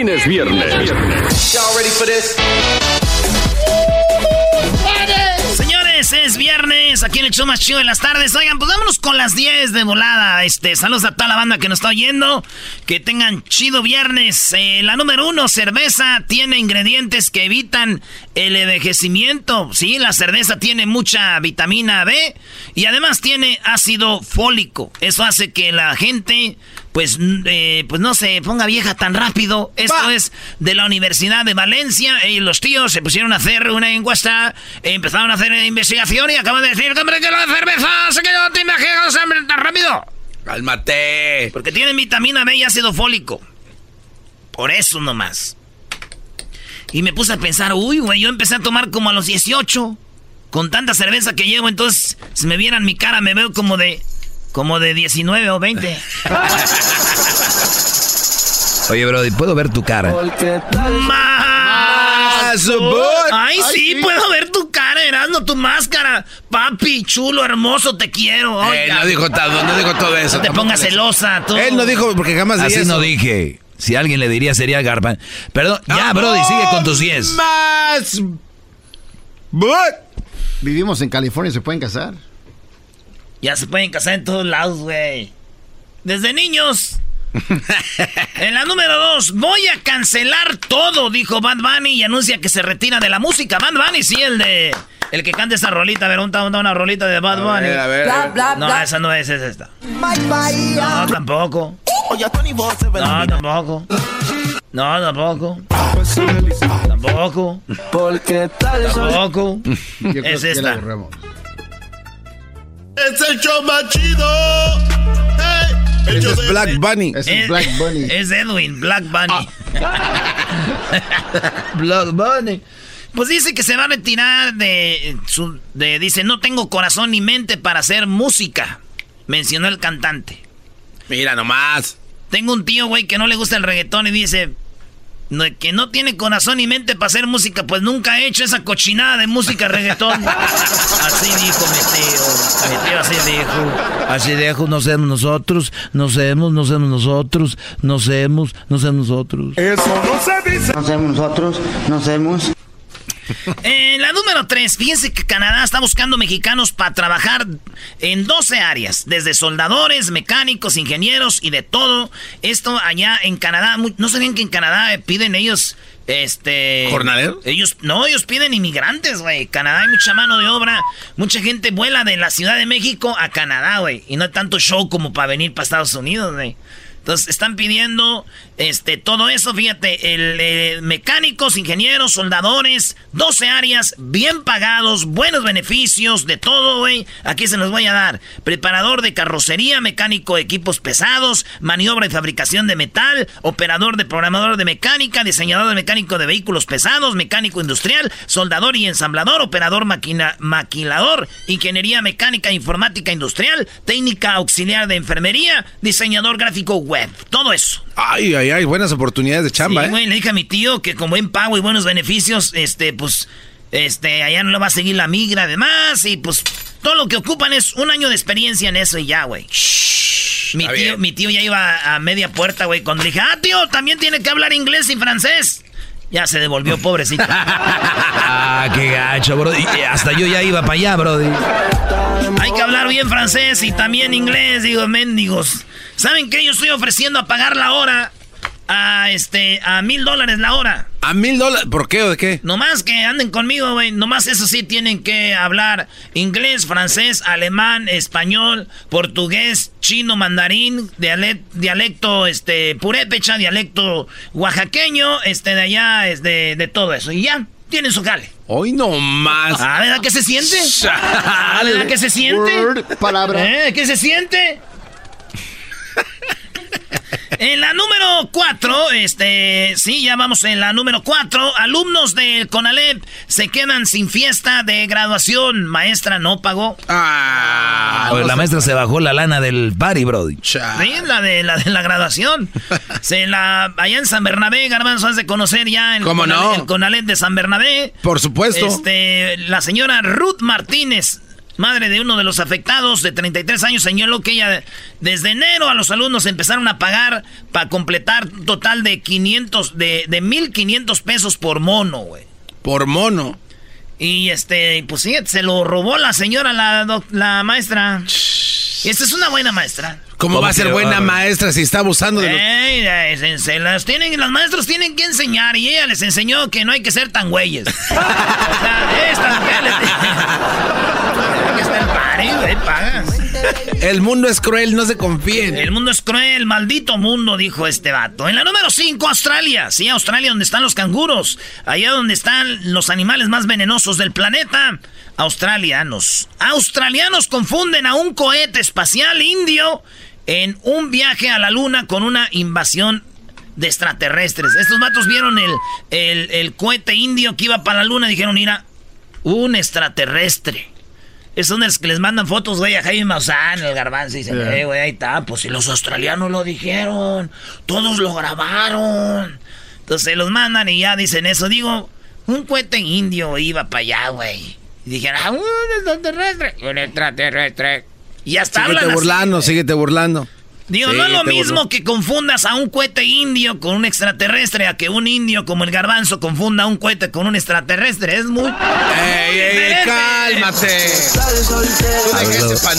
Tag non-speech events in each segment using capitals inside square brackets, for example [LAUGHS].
fin es viernes. Señores, es viernes, aquí en el show más chido de las tardes. Oigan, pues vámonos con las 10 de volada. Este, saludos a toda la banda que nos está oyendo. Que tengan chido viernes. Eh, la número uno, cerveza, tiene ingredientes que evitan el envejecimiento. Sí, la cerveza tiene mucha vitamina B y además tiene ácido fólico. Eso hace que la gente pues, eh, pues no se ponga vieja tan rápido. Esto es de la Universidad de Valencia. Y los tíos se pusieron a hacer una encuesta, empezaron a hacer investigación y acaban de decir, hombre, que la cerveza se quedó te imaginas tan rápido. Cálmate. Porque tiene vitamina B y ácido fólico. Por eso nomás. Y me puse a pensar, uy, güey, yo empecé a tomar como a los 18. Con tanta cerveza que llevo, entonces, si me vieran mi cara, me veo como de como de 19 o 20. [LAUGHS] Oye, Brody, ¿puedo ver tu cara? Más. Ay, sí, puedo ver tu cara, Erasmo, tu máscara. Papi, chulo, hermoso, te quiero. Eh, no dijo todo, no dijo todo eso. No te pongas celosa, tú. Él no dijo porque jamás Así no dije. Si alguien le diría sería Garpan. Perdón, ya, Brody, sigue con tus 10. Más. Vivimos en California, ¿se pueden casar? Ya se pueden casar en todos lados, güey. Desde niños. [LAUGHS] en la número dos, voy a cancelar todo, dijo Bad Bunny y anuncia que se retira de la música. Bad Bunny, sí, el de. El que canta esa rolita, a ver, una, una rolita de Bad Bunny. A ver, a ver, no, esa no es, es esta. No, tampoco. No, tampoco. No, tampoco. Tampoco. Porque tal Tampoco. Es esta. Es el show más chido. Hey, Ese es Black Bunny. Es Black Bunny. Es Edwin, Black Bunny. [LAUGHS] Black Bunny. Pues dice que se va a retirar de su. De, dice, no tengo corazón ni mente para hacer música. Mencionó el cantante. Mira nomás. Tengo un tío, güey, que no le gusta el reggaetón y dice. No, que no tiene corazón ni mente para hacer música, pues nunca ha hecho esa cochinada de música [LAUGHS] reggaetón. así dijo mi tío. Mi tío así dijo. Así dijo, no seamos nosotros, no seamos, no seamos nosotros, no seamos, no seamos nosotros. Eso no se dice. No seamos nosotros, no seamos. Eh, la número 3, fíjense que Canadá está buscando mexicanos para trabajar en 12 áreas, desde soldadores, mecánicos, ingenieros y de todo. Esto allá en Canadá, no sabían que en Canadá piden ellos este. ¿Jornaleros? Ellos, no, ellos piden inmigrantes, güey. Canadá hay mucha mano de obra. Mucha gente vuela de la Ciudad de México a Canadá, güey. Y no hay tanto show como para venir para Estados Unidos, güey. Entonces están pidiendo este, todo eso, fíjate, el, eh, mecánicos, ingenieros, soldadores, 12 áreas, bien pagados, buenos beneficios, de todo, güey. Aquí se los voy a dar. Preparador de carrocería, mecánico de equipos pesados, maniobra y fabricación de metal, operador de programador de mecánica, diseñador de mecánico de vehículos pesados, mecánico industrial, soldador y ensamblador, operador máquina, maquilador, ingeniería mecánica, informática industrial, técnica auxiliar de enfermería, diseñador gráfico web web, todo eso. Ay, ay, ay, buenas oportunidades de chamba, Sí, ¿eh? güey, le dije a mi tío que con buen pago y buenos beneficios, este, pues, este, allá no le va a seguir la migra además y pues todo lo que ocupan es un año de experiencia en eso y ya, güey. Mi tío, mi tío ya iba a media puerta, güey, cuando le dije, ah, tío, también tiene que hablar inglés y francés. Ya se devolvió, pobrecito. [LAUGHS] Ah, qué gacho, bro. Y hasta yo ya iba para allá, bro. Hay que hablar bien francés y también inglés, digo, mendigos. ¿Saben qué? Yo estoy ofreciendo a pagar la hora a este a mil dólares la hora. ¿A mil dólares? ¿Por qué o de qué? Nomás que anden conmigo, güey. Nomás eso sí tienen que hablar inglés, francés, alemán, español, portugués, chino, mandarín, dialecto, dialecto este, purépecha, dialecto oaxaqueño, este, de allá, es de, de todo eso. Y ya, tienen su jale. Hoy no más. Ah, ¿verdad que se siente? Ah, ¿Verdad que se siente? Word, palabra. ¿Eh? ¿Qué se siente? En la número 4, este, sí, ya vamos en la número 4. Alumnos del CONALEP se quedan sin fiesta de graduación. Maestra no pagó. Ah, la maestra se bajó la lana del party, brody. Sí, la de la, de la graduación. [LAUGHS] Se la, allá en San Bernabé, Garbanzo, has de conocer ya el, ¿Cómo CONALEP, no? el CONALEP de San Bernabé. Por supuesto. Este, la señora Ruth Martínez, madre de uno de los afectados de 33 años, señaló que ella desde enero a los alumnos empezaron a pagar para completar un total de 500, de, de 1.500 pesos por mono, güey. Por mono. Y este, pues sí, se lo robó la señora, la, la maestra. Esta es una buena maestra. ¿Cómo, ¿Cómo va a ser buena va, maestra si está abusando de los... Ey, ey, se, se las tienen, las maestras tienen que enseñar y ella les enseñó que no hay que ser tan güeyes. [LAUGHS] o sea, esta mujer les pagas. El mundo es cruel, no se confíen. El mundo es cruel, maldito mundo, dijo este vato. En la número 5, Australia. Sí, Australia, donde están los canguros. Allá donde están los animales más venenosos del planeta. Australianos. Australianos confunden a un cohete espacial indio en un viaje a la luna con una invasión de extraterrestres. Estos vatos vieron el, el, el cohete indio que iba para la luna y dijeron, mira, un extraterrestre. Son los que les mandan fotos, güey, a Jaime Maussan, el garbanzo, y dicen, eh, güey, ahí está, pues si los australianos lo dijeron, todos lo grabaron. Entonces se los mandan y ya dicen eso. Digo, un cohete indio iba para allá, güey. Y dijeron, ah, un extraterrestre. Un extraterrestre. Y hasta Síguete hablan así. burlando, síguete burlando. Digo, no es lo mismo que confundas a un cohete indio con un extraterrestre, a que un indio como el garbanzo confunda un cohete con un extraterrestre. Es muy... ¡Ey, ey, cálmate!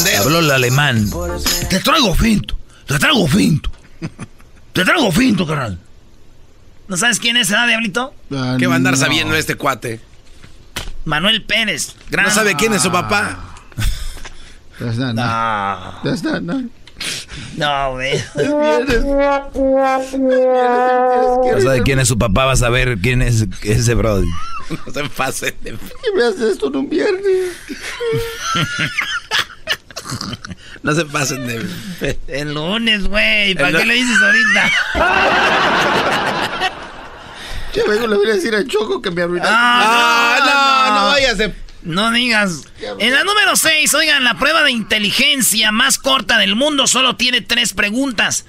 Deja Habló, el alemán. Te traigo finto, te traigo finto. Te traigo finto, carnal. ¿No sabes quién es, ah, Diablito? Ah, ¿Qué va a andar no. sabiendo este cuate? Manuel Pérez. Gran... No sabe quién es su papá. That's not, no. No, That's not, no. No, güey. No sabe quién es su papá, vas a ver quién es ese brody. [LAUGHS] No se pasen de... ¿Qué me haces esto en un viernes? [LAUGHS] No se pasen de... El lunes, güey. ¿Para El qué le dices ahorita? [LAUGHS] Ya vengo, le voy a decir a Choco que me arruinaste. Ah, no, no vayas de... No digas. En la número 6, oigan, la prueba de inteligencia más corta del mundo solo tiene tres preguntas.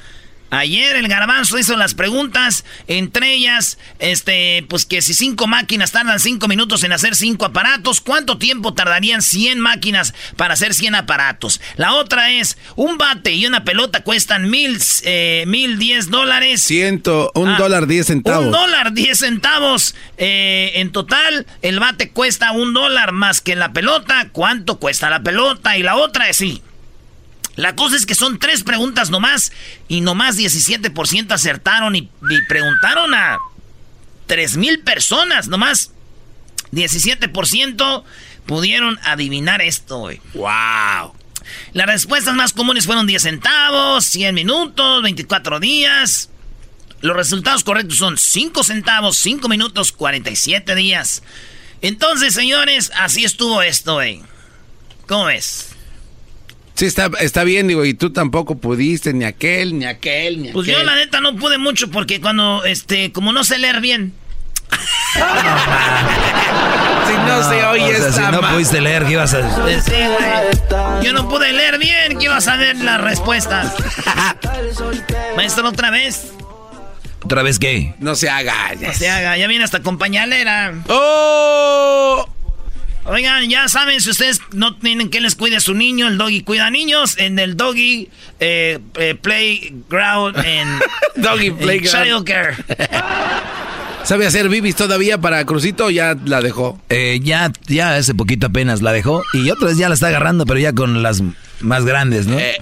Ayer el garbanzo hizo las preguntas, entre ellas, este, pues que si cinco máquinas tardan cinco minutos en hacer cinco aparatos, ¿cuánto tiempo tardarían 100 máquinas para hacer 100 aparatos? La otra es, un bate y una pelota cuestan mil, eh, mil diez dólares. Ciento, un Ah, dólar diez centavos. Un dólar diez centavos. Eh, en total, el bate cuesta un dólar más que la pelota. ¿Cuánto cuesta la pelota? Y la otra es sí. La cosa es que son tres preguntas nomás y nomás 17% acertaron y, y preguntaron a 3 mil personas nomás. 17% pudieron adivinar esto, güey. ¡Wow! Las respuestas más comunes fueron 10 centavos, 100 minutos, 24 días. Los resultados correctos son 5 centavos, 5 minutos, 47 días. Entonces, señores, así estuvo esto, güey. ¿Cómo ves? Sí, está, está bien, digo, y tú tampoco pudiste, ni aquel, ni aquel, ni Pues aquel. yo la neta no pude mucho porque cuando, este, como no sé leer bien. [LAUGHS] Si no se oye o sea, esta si no ma- pudiste leer, ¿qué ibas a Sí, güey. Yo no pude leer bien, que iba a saber las respuestas. [LAUGHS] Maestro, otra vez. ¿Otra vez qué? No se haga. No se haga, ya viene hasta con pañalera. ¡Oh! Oigan, ya saben, si ustedes no tienen que les cuide a su niño, el doggy cuida a niños, en el doggy eh, eh, playground, en [LAUGHS] Doggy playground. childcare. [LAUGHS] ¿Sabe hacer bibis todavía para Crucito o ya la dejó? Eh, ya, ya hace poquito apenas la dejó y otra vez ya la está agarrando, pero ya con las más grandes, ¿no? Eh.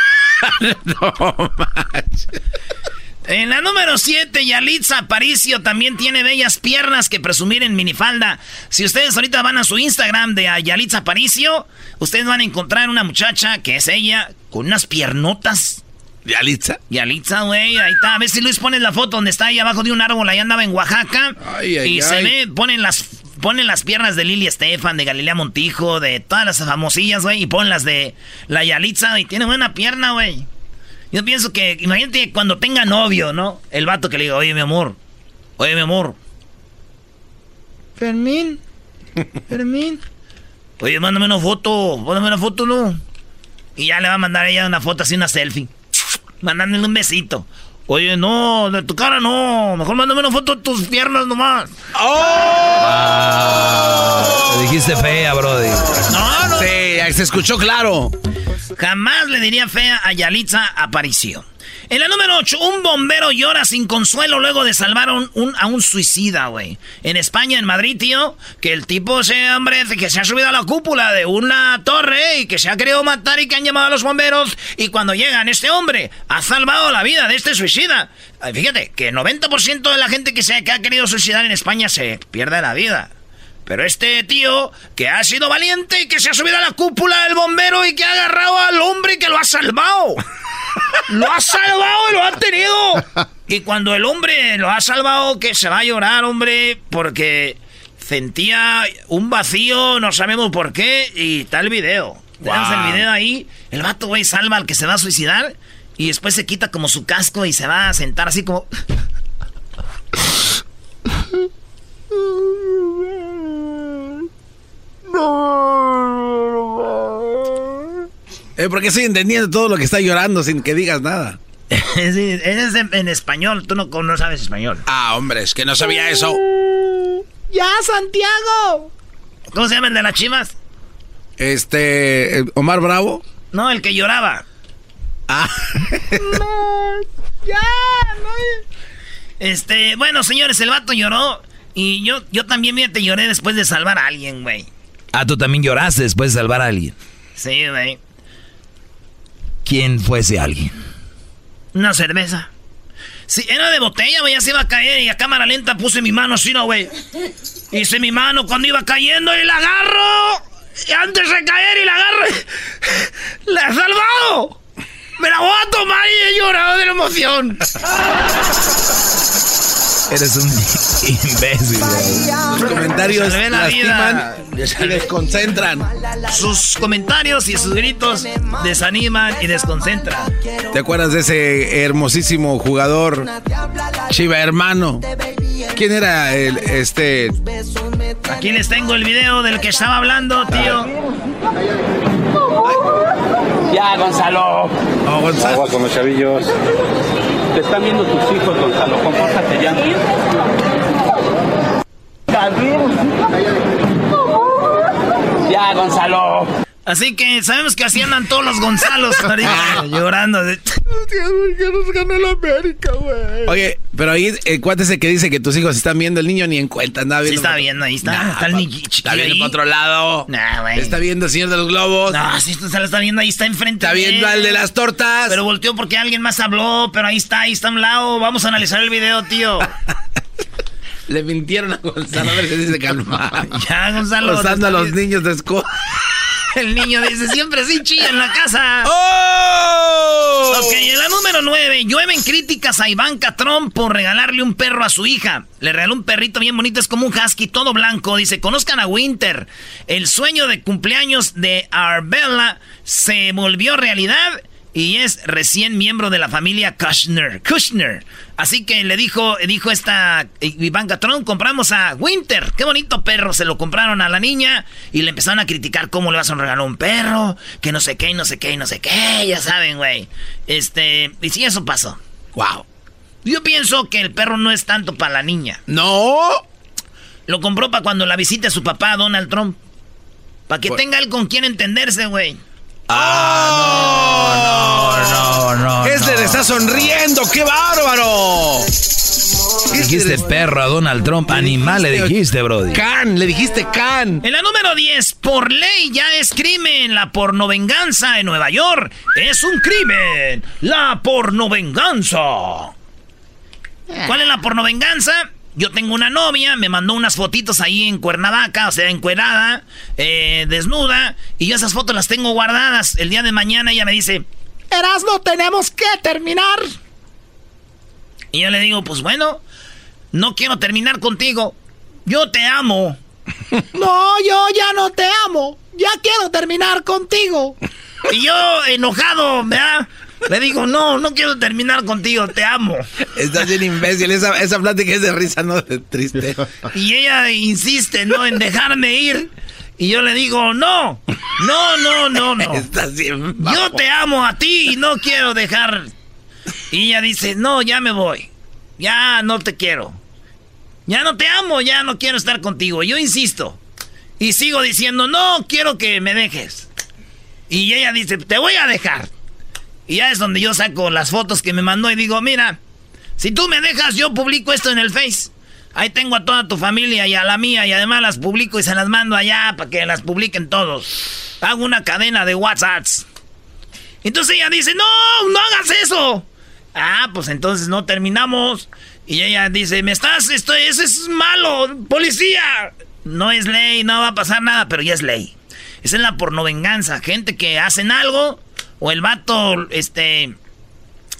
[LAUGHS] no manches. En la número 7, Yalitza Aparicio también tiene bellas piernas que presumir en minifalda. Si ustedes ahorita van a su Instagram de Yalitza Aparicio, ustedes van a encontrar una muchacha que es ella con unas piernotas. ¿Yalitza? Yalitza, güey, ahí está. A ver si Luis pone la foto donde está ahí abajo de un árbol, ahí andaba en Oaxaca. Ay, ay, y se ve, ponen las, ponen las piernas de Lili Estefan, de Galilea Montijo, de todas las famosillas, güey, y ponen las de la Yalitza, y tiene buena pierna, güey. Yo pienso que, imagínate cuando tenga novio, ¿no? El vato que le diga, oye, mi amor, oye, mi amor. Fermín, Fermín. Oye, mándame una foto, mándame una foto, ¿no? Y ya le va a mandar a ella una foto así, una selfie. Mandándole un besito. Oye, no, de tu cara no. Mejor mándame una foto de tus piernas nomás. Te dijiste fea, Brody. No, no. Sí, se escuchó claro. Jamás le diría fea a Yalitza Aparicio. En la número 8, un bombero llora sin consuelo luego de salvar a un, suicida, güey. En España, en Madrid, tío, que el tipo ese hombre que se ha subido a la cúpula de una torre y que se ha querido matar y que han llamado a los bomberos y cuando llegan, este hombre ha salvado la vida de este suicida. Fíjate, que el 90% de la gente que, se, que ha querido suicidar en España se pierde la vida. Pero este tío, que ha sido valiente y que se ha subido a la cúpula del bombero y que ha agarrado al hombre que lo ha salvado. [LAUGHS] Lo ha salvado y lo ha tenido. Y cuando el hombre lo ha salvado, que se va a llorar, hombre, porque sentía un vacío, no sabemos por qué, y está el video. Tenemos el video ahí. El vato, güey, salva al que se va a suicidar y después se quita como su casco y se va a sentar así como... [LAUGHS] [LAUGHS] Eh, porque estoy entendiendo todo lo que está llorando sin que digas nada. [LAUGHS] Sí, es en, en español, tú no, no sabes español. Ah, hombre, es que no sabía eso. [LAUGHS] ¡Ya, Santiago! ¿Cómo se llama el de las chivas? Este, eh, Omar Bravo. No, el que lloraba. Ah, ¡Ya! Este, bueno, señores, el vato lloró. Y yo, yo también, fíjate, lloré después de salvar a alguien, güey. Ah, tú también lloraste después de salvar a alguien. Sí, güey. ¿ Quién fue ese alguien? Una cerveza. Sí, era de botella, güey, ya se iba a caer y a cámara lenta puse mi mano así, ¿no, güey? Hice mi mano cuando iba cayendo y la agarro. Y antes de caer y la agarro. [LAUGHS] ¡La he salvado! ¡Me la voy a tomar y he llorado de la emoción! Eres un imbécil, los comentarios Salvé la vida. lastiman y desconcentran. Sus comentarios y sus gritos desaniman y desconcentran. ¿Te acuerdas de ese hermosísimo jugador Chiva hermano? ¿Quién era el este? Aquí les tengo el video del que estaba hablando, tío. Ya, Gonzalo. Oh, Gonzalo. Agua con los chavillos. Te están viendo tus hijos, Gonzalo. Compórtate ya. Ya, Gonzalo. Así que sabemos que así andan todos los Gonzalos ahorita, [LAUGHS] llorando. De... Oye, pero ahí el cuate ese que dice que tus hijos están viendo el niño ni en cuenta, nada Sí viendo. está viendo, ahí está. Nah, está el niño Está viendo para otro lado. Nah, güey. Está viendo el señor de los globos. No, sí, se lo está viendo, ahí está enfrente. Está viendo al de las tortas. Pero volteó porque alguien más habló, pero ahí está, ahí está a un lado. Vamos a analizar el video, tío. [LAUGHS] Le mintieron a Gonzalo a ver si dice calma. [LAUGHS] ya, Gonzalo. Usando a los niños de escuela. [LAUGHS] El niño dice, siempre sí chilla en la casa. ¡Oh! Ok, en la número 9. Llueven críticas a Ivanka Trump por regalarle un perro a su hija. Le regaló un perrito bien bonito, es como un husky todo blanco. Dice, conozcan a Winter. El sueño de cumpleaños de Arbella se volvió realidad y es recién miembro de la familia Kushner. Kushner. Así que le dijo, dijo esta Ivanka Trump, compramos a Winter. Qué bonito perro. Se lo compraron a la niña y le empezaron a criticar cómo le vas a regalar un perro, que no sé qué, y no sé qué, y no sé qué. Ya saben, güey. Este, y sí, eso pasó. Wow. Yo pienso que el perro no es tanto para la niña. No. Lo compró para cuando la visite su papá, Donald Trump. Para que tenga él con quien entenderse, güey. ¡Ah, no! No, no, Este le está sonriendo, ¡qué bárbaro! Dijiste perro a Donald Trump, animal le dijiste, Brody. Can, le dijiste can. En la número 10, por ley ya es crimen la pornovenganza en Nueva York. Es un crimen, la pornovenganza. ¿Cuál es la pornovenganza? Yo tengo una novia, me mandó unas fotitos ahí en Cuernavaca, o sea, encuerada, eh, desnuda, y yo esas fotos las tengo guardadas. El día de mañana ella me dice, Erasmo, tenemos que terminar. Y yo le digo, pues bueno, no quiero terminar contigo. Yo te amo. [LAUGHS] no, yo ya no te amo. Ya quiero terminar contigo. Y yo, enojado, ¿verdad? Le digo, no, no quiero terminar contigo, te amo. Estás bien imbécil, esa, esa plática es de risa, no de triste. Y ella insiste, ¿no? En dejarme ir. Y yo le digo, no, no, no, no, no. Estás bien Yo te amo a ti y no quiero dejar. Y ella dice, no, ya me voy. Ya no te quiero. Ya no te amo, ya no quiero estar contigo. Yo insisto. Y sigo diciendo, no, quiero que me dejes. Y ella dice, te voy a dejar. Y ya es donde yo saco las fotos que me mandó y digo, mira, si tú me dejas, yo publico esto en el Face. Ahí tengo a toda tu familia y a la mía y además las publico y se las mando allá para que las publiquen todos. Hago una cadena de WhatsApps. Entonces ella dice, no, no hagas eso. Ah, pues entonces no terminamos. Y ella dice, me estás, esto, ese es malo, policía. No es ley, no va a pasar nada, pero ya es ley. Esa es la pornovenganza. Gente que hacen algo o el vato, este,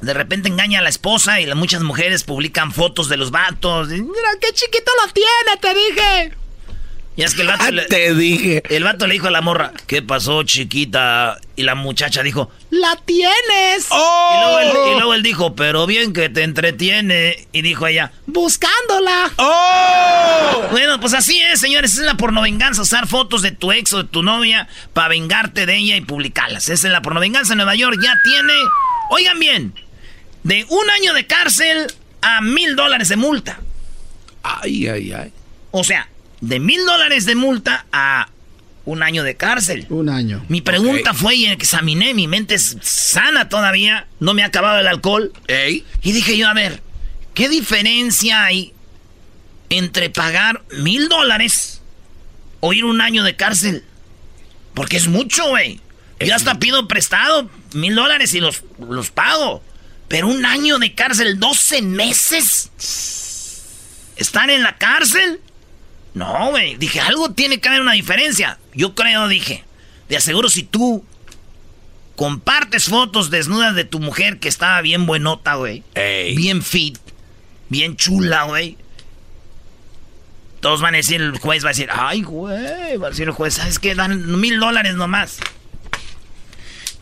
de repente engaña a la esposa y muchas mujeres publican fotos de los vatos. Mira, qué chiquito lo tiene, te dije. Y es que el vato ah, le, te dije. El vato le dijo a la morra, ¿qué pasó, chiquita? Y la muchacha dijo, ¡la tienes! ¡Oh! Y, luego él, dijo, pero bien que te entretiene. Y dijo ella, buscándola. ¡Oh! Bueno, pues así es, señores. Es la pornovenganza, usar fotos de tu ex o de tu novia para vengarte de ella y publicarlas. Esa es la pornovenganza en Nueva York. Ya tiene, oigan bien, de un año de cárcel a mil dólares de multa. Ay, ay, ay. O sea, de mil dólares de multa a un año de cárcel. Un año. Mi pregunta fue y examiné, mi mente es sana todavía, no me ha acabado el alcohol. Y dije yo, a ver, ¿qué diferencia hay entre pagar mil dólares o ir un año de cárcel? Porque es mucho, güey. Yo hasta pido prestado mil dólares y los, los pago. Pero un año de cárcel, 12 meses. ¿Están en la cárcel? No, güey. Dije, algo tiene que haber una diferencia. Yo creo, dije. De aseguro si tú compartes fotos desnudas de tu mujer que estaba bien buenota, güey. Bien fit. Bien chula, güey. Todos van a decir, el juez va a decir, ay, güey. Va a decir el juez, ¿sabes qué? Dan mil dólares nomás.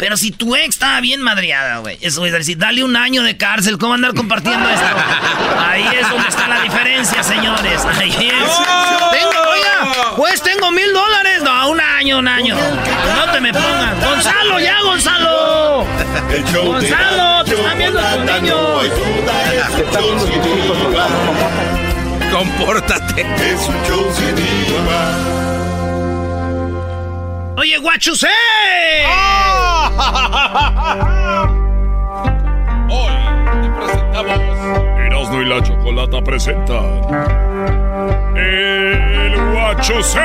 Pero si tu ex estaba bien madriada, güey. Eso es decir, dale un año de cárcel. ¿Cómo andar compartiendo esto? Ahí es donde está la diferencia, señores. Ahí es. Tengo, oiga, pues tengo mil dólares. No, un año, un año. No te me pongas. Gonzalo, ya, Gonzalo. Gonzalo, te están viendo tus niños. Te están viendo tus hijos, Compórtate. Es un show sin igual. Oye, guachusé. [LAUGHS] Hoy te presentamos Erasmo y la Chocolata presentan El Guachusé.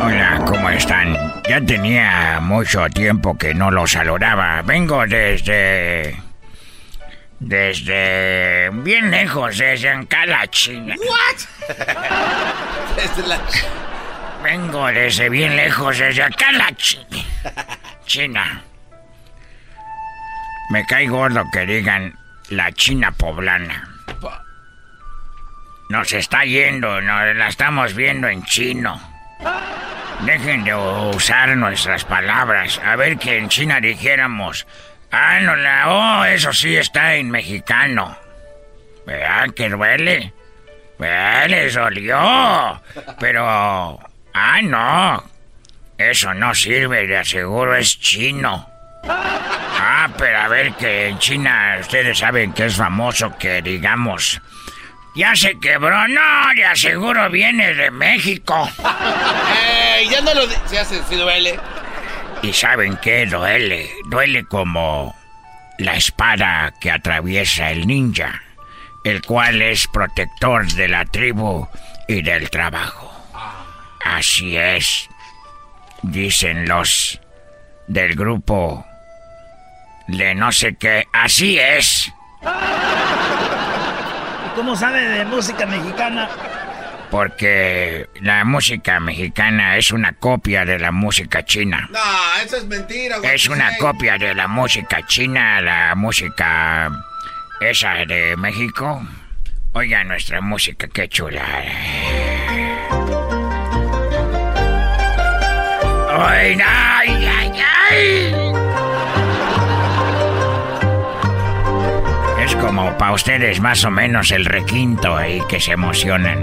Hola, ¿cómo están? Ya tenía mucho tiempo que no los saludaba. Vengo desde desde bien lejos, desde acá [LAUGHS] la China. ¿What? desde la Vengo desde bien lejos, desde acá la China. China. Me cae gordo que digan la China poblana. nos está yendo, nos la estamos viendo en chino. Dejen de usar nuestras palabras. A ver que en China dijéramos, ah, no la, oh, eso sí está en mexicano. ¿Verdad que duele? ¿Verdad? Les dolió. Pero, ah, no. Eso no sirve, de aseguro es chino. Ah, pero a ver que en China ustedes saben que es famoso que digamos, ya se quebró, no, de aseguro viene de México. [LAUGHS] ¡Ey! Ya no lo se hace, si duele. ¿Y saben qué duele? Duele como la espada que atraviesa el ninja, el cual es protector de la tribu y del trabajo. Así es, dicen los del grupo de no sé qué. Así es. ¿Cómo sabe de música mexicana? Porque la música mexicana es una copia de la música china. No, eso es mentira, güey. Es una copia de la música china, la música esa de México. Oiga nuestra música, qué chula. Ay, ay, ay, ay. Es como para ustedes más o menos el requinto ahí que se emocionan.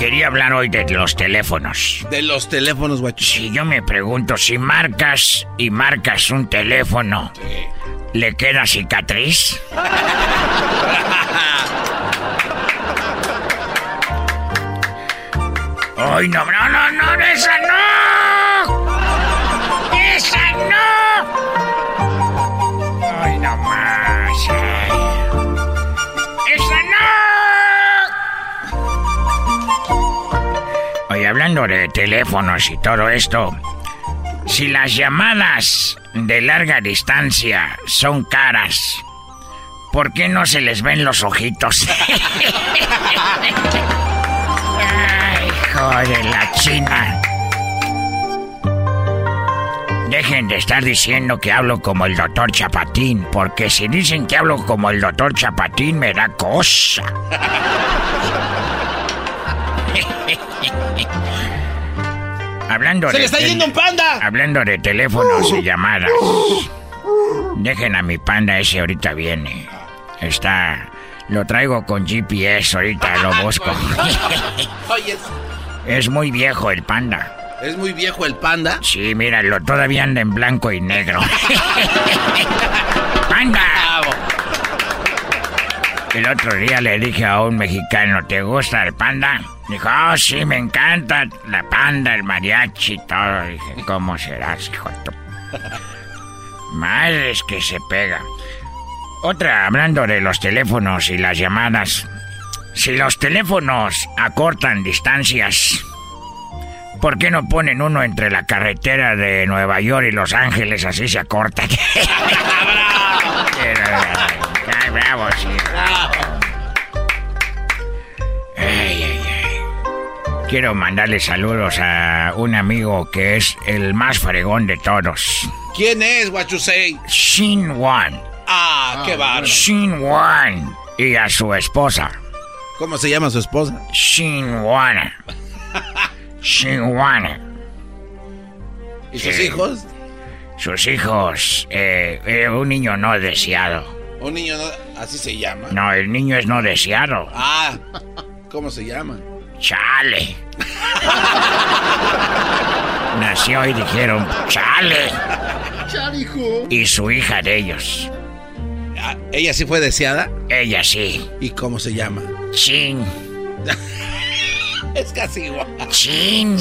Quería hablar hoy de los teléfonos. De los teléfonos, guacho. Si yo me pregunto si marcas y marcas un teléfono, ¿le queda cicatriz? ¡Ay, no, no, no, no, esa no! ¡Esa no! Hablando de teléfonos y todo esto, si las llamadas de larga distancia son caras, ¿por qué no se les ven los ojitos? [LAUGHS] Ay, hijo de la china. Dejen de estar diciendo que hablo como el doctor Chapatín, porque si dicen que hablo como el doctor Chapatín me da cosa. Hablando ¡Se de le está yendo un panda! Hablando de teléfonos y llamadas. [LAUGHS] Dejen a mi panda ese ahorita viene. Está. Lo traigo con GPS, ahorita lo [LAUGHS] busco. [LAUGHS] Es muy viejo el panda. es muy viejo el panda. Sí, míralo, todavía anda en blanco y negro. ¡Panda! El otro día le dije a un mexicano, ¿te gusta el panda? Dijo, oh, sí, me encanta la panda, el mariachi y todo. Dije, ¿cómo serás, hijo de tu... Madres que se pega. Otra, hablando de los teléfonos y las llamadas. Si los teléfonos acortan distancias, ¿Por qué no ponen uno entre la carretera de Nueva York y Los Ángeles? Así se acorta. [LAUGHS] [LAUGHS] Ay, bravo, sí. Ay, ay, ay. Quiero mandarle saludos a un amigo que es el más fregón de todos. ¿Quién es, Guachusei? Shin Wan. Ah, qué bárbaro. Shin Wan. Y a su esposa. ¿Cómo se llama su esposa? Shin Wan. Shin Wan. ¿Y sus hijos? Sus hijos, eh, eh, un niño no deseado. Un niño, no- así se llama. No, el niño es no deseado. Ah, ¿cómo se llama? Chale. [LAUGHS] Nació y dijeron, chale. Charijo. Y su hija de ellos. Ah, ¿Ella sí fue deseada? Ella sí. ¿Y cómo se llama? Chin. [LAUGHS] Es casi igual. Chin.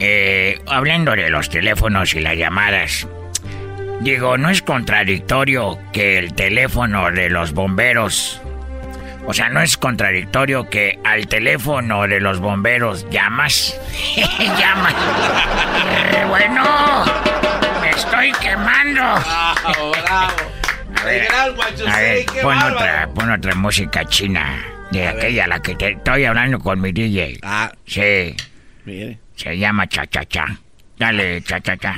Eh, hablando de los teléfonos y las llamadas, digo, ¿no es contradictorio que el teléfono de los bomberos... O sea, ¿no es contradictorio que al teléfono de los bomberos llamas? [LAUGHS] llamas. Eh, bueno, me estoy quemando. Bravo, bravo. A ver, a pon bárbaro. otra, pon otra música china. De A ver. aquella, la que te estoy hablando con mi DJ. Ah, Sí, mire. Se llama Cha Cha Cha. Dale, Cha Cha Cha.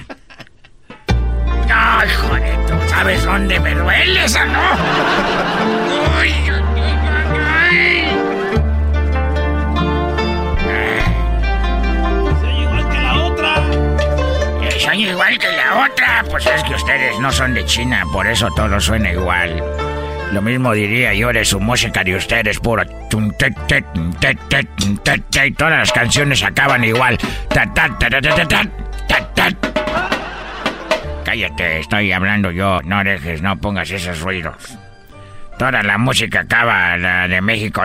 Ay, joder, ¿tú sabes dónde me duele esa no? Uy, Soy igual que la otra. Soy igual que la otra. Pues es que ustedes no son de China, por eso todo suena igual. Lo mismo diría yo de su música de ustedes, pura. Todas las canciones acaban igual. Cállate, estoy hablando yo. No dejes, no pongas esos ruidos. Toda la música acaba la de México.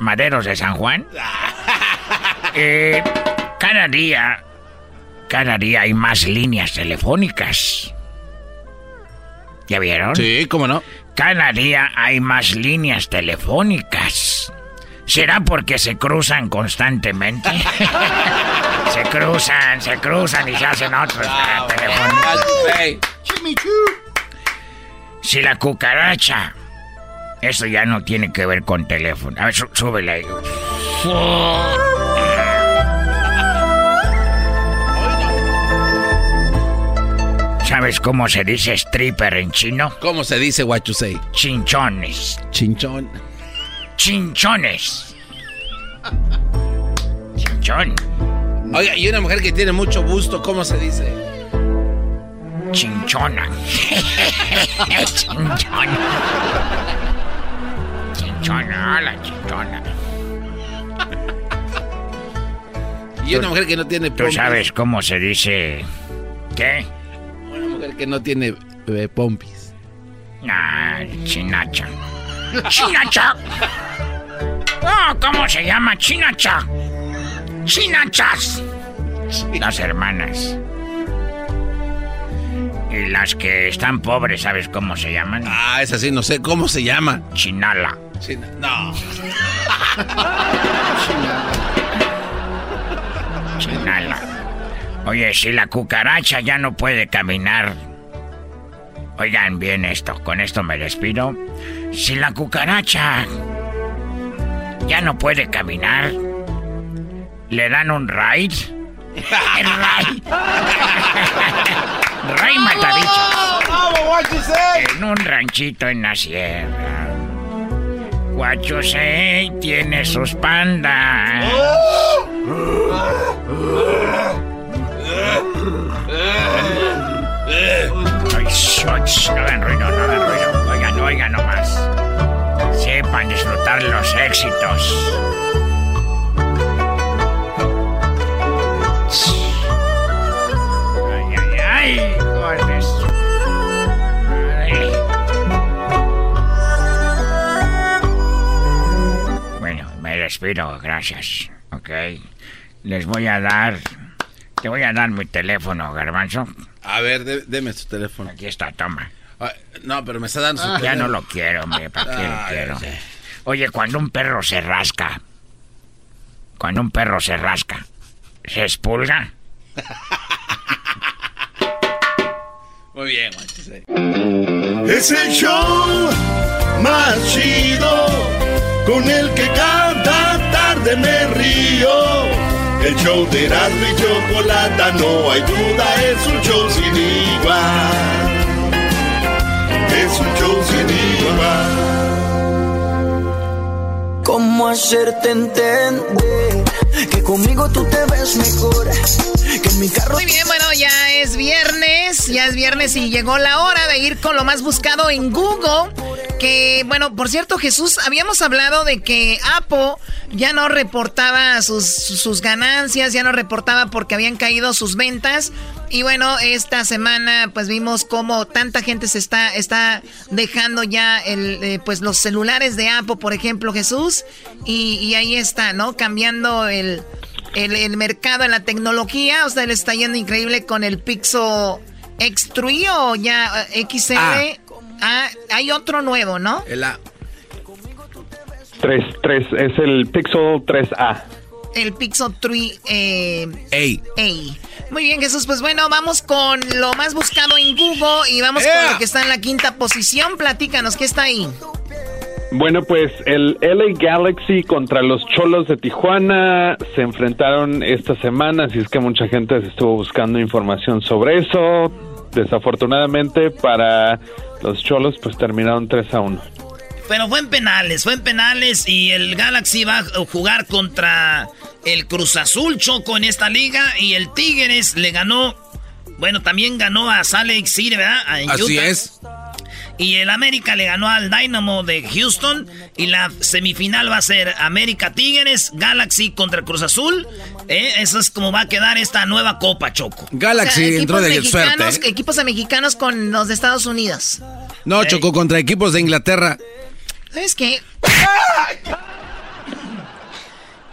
maderos de San Juan, [LAUGHS] eh, cada día, cada día hay más líneas telefónicas. ¿Ya vieron? Sí, cómo no. Cada día hay más líneas telefónicas. ¿Será porque se cruzan constantemente? [LAUGHS] se cruzan, se cruzan y se hacen otros Ah, telefónicos. Si la cucaracha. Eso ya no tiene que ver con teléfono. A ver, sú- súbele ahí. ¿Sabes cómo se dice stripper en chino? ¿Cómo se dice guachusei? Chinchones. Chinchón. Chinchones. Chinchón. Oiga, y una mujer que tiene mucho gusto, ¿cómo se dice? Chinchona. [LAUGHS] Chinchona. Chinchona, la chinchona. [LAUGHS] Y una mujer que no tiene ¿Tú pompis. sabes cómo se dice? ¿Qué? Una mujer que no tiene eh, pompis. Ah, chinacha. ¡Chinacha! Oh, ¿cómo se llama? Chinacha. Chinachas. Las hermanas. Y las que están pobres, ¿sabes cómo se llaman? Ah, es así, no sé cómo se llama. Chinala. China- No. [LAUGHS] Chinala. Oye, si la cucaracha ya no puede caminar. Oigan bien esto, con esto me despido. Si la cucaracha ya no puede caminar, le dan un ride. Ray. Ray Matabichos. En un ranchito en la sierra. Guachusei tiene sus pandas. Ay, sh- ay, sh- no hagan ruido, no hagan ruido. Oigan, oigan nomás. Sepan disfrutar los éxitos. Ay, ay, ay, Despido, gracias. Ok. Les voy a dar. Te voy a dar mi teléfono, Garbanzo. A ver, dé- deme su teléfono. Aquí está, toma. Ay, no, pero me está dando su Ya teléfono. no lo quiero, hombre, ¿para qué lo quiero? sí. Oye, cuando un perro se rasca, cuando un perro se rasca, ¿se expulga? [LAUGHS] Muy bien, guachusei. Es el show más chido con el que cada tarde me río. El show de Erasmo y Chocolata, no hay duda, es un show sin igual. Es un show sin igual. ¿Cómo hacerte entender que conmigo tú te ves mejor? Que en mi carro. Muy bien, bueno, ya es viernes, ya es viernes y llegó la hora de ir con lo más buscado en Google. Que, bueno, por cierto, Jesús, habíamos hablado de que Apple ya no reportaba sus, sus ganancias, ya no reportaba porque habían caído sus ventas. Y bueno, esta semana pues vimos cómo tanta gente se está, está dejando ya el, eh, pues los celulares de Apple, por ejemplo, Jesús. Y, ahí está, ¿no? Cambiando el, el, mercado en la tecnología. O sea, le está yendo increíble con el Pixel X3 o ya eh, XL. Ah. ah. hay otro nuevo, ¿no? El A. 3, 3, es el Pixel 3A. El Pixel 3 eh, A. A. Muy bien, Jesús. Pues bueno, vamos con lo más buscado en Google y vamos con lo que está en la quinta posición. Platícanos, ¿qué está ahí? Bueno, pues el LA Galaxy contra los Cholos de Tijuana se enfrentaron esta semana, así es que mucha gente estuvo buscando información sobre eso. Desafortunadamente para los Cholos, pues terminaron 3 a 1. Pero fue en penales, fue en penales y el Galaxy va a jugar contra el Cruz Azul Choco en esta liga y el Tigres le ganó, bueno, también ganó a Salt City, ¿verdad? Así es. Y el América le ganó al Dynamo de Houston. Y la semifinal va a ser América Tigres, Galaxy contra Cruz Azul. ¿Eh? Eso es como va a quedar esta nueva Copa, Choco. Galaxy entró de suerte. ¿eh? Equipos mexicanos con los de Estados Unidos. No, Choco, contra equipos de Inglaterra. ¿Sabes qué?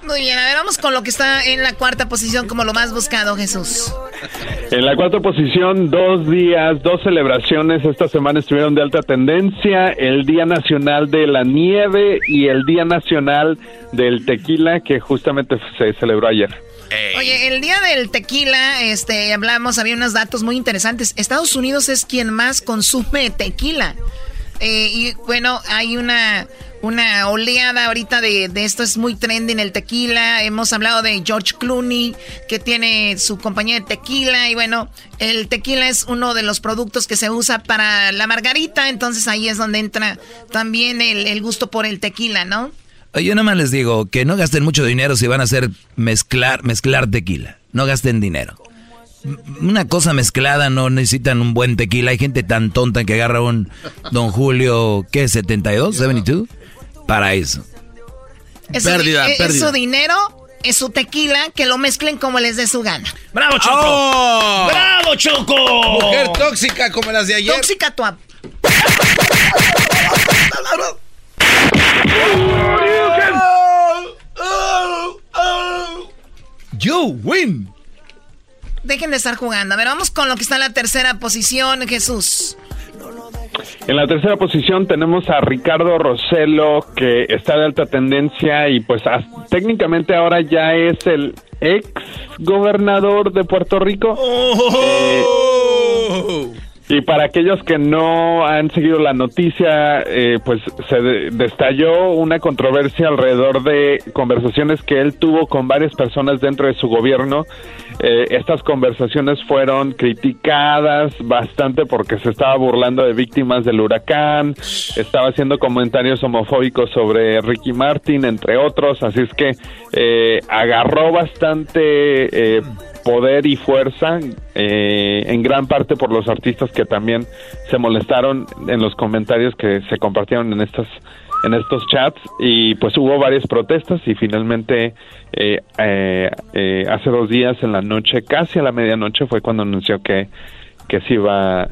Muy bien, a ver, vamos con lo que está en la cuarta posición como lo más buscado, Jesús. En la cuarta posición, dos días, dos celebraciones esta semana estuvieron de alta tendencia, el Día Nacional de la Nieve y el Día Nacional del Tequila, que justamente se celebró ayer. Oye, el día del tequila, este, hablamos, había unos datos muy interesantes. Estados Unidos es quien más consume tequila. Eh, y bueno, hay una, una oleada ahorita de, de, esto, es muy trending el tequila. Hemos hablado de George Clooney, que tiene su compañía de tequila. Y bueno, el tequila es uno de los productos que se usa para la margarita. Entonces ahí es donde entra también el, el gusto por el tequila, ¿no? Yo nada más les digo que no gasten mucho dinero si van a hacer mezclar, mezclar tequila. No gasten dinero una cosa mezclada, no necesitan un buen tequila. Hay gente tan tonta que agarra un Don Julio, ¿qué? ¿72? ¿72? Para eso. pérdida, Es su dinero, es su tequila, que lo mezclen como les dé su gana. ¡Bravo, Choco! Oh. ¡Bravo, Choco! Mujer tóxica como las de ayer. Tóxica tu... You win. Dejen de estar jugando. A ver, vamos con lo que está en la tercera posición, Jesús. En la tercera posición tenemos a Ricardo Roselo, que está de alta tendencia y pues técnicamente ahora ya es el ex gobernador de Puerto Rico. Oh. Eh, y para aquellos que no han seguido la noticia, eh, pues se destalló una controversia alrededor de conversaciones que él tuvo con varias personas dentro de su gobierno. Eh, estas conversaciones fueron criticadas bastante porque se estaba burlando de víctimas del huracán, estaba haciendo comentarios homofóbicos sobre Ricky Martin, entre otros, así es que eh, agarró bastante poder y fuerza, eh, en gran parte por los artistas que también se molestaron en los comentarios que se compartieron en estas en estos chats y pues hubo varias protestas y finalmente eh, eh, hace dos días en la noche, casi a la medianoche, fue cuando anunció que que se iba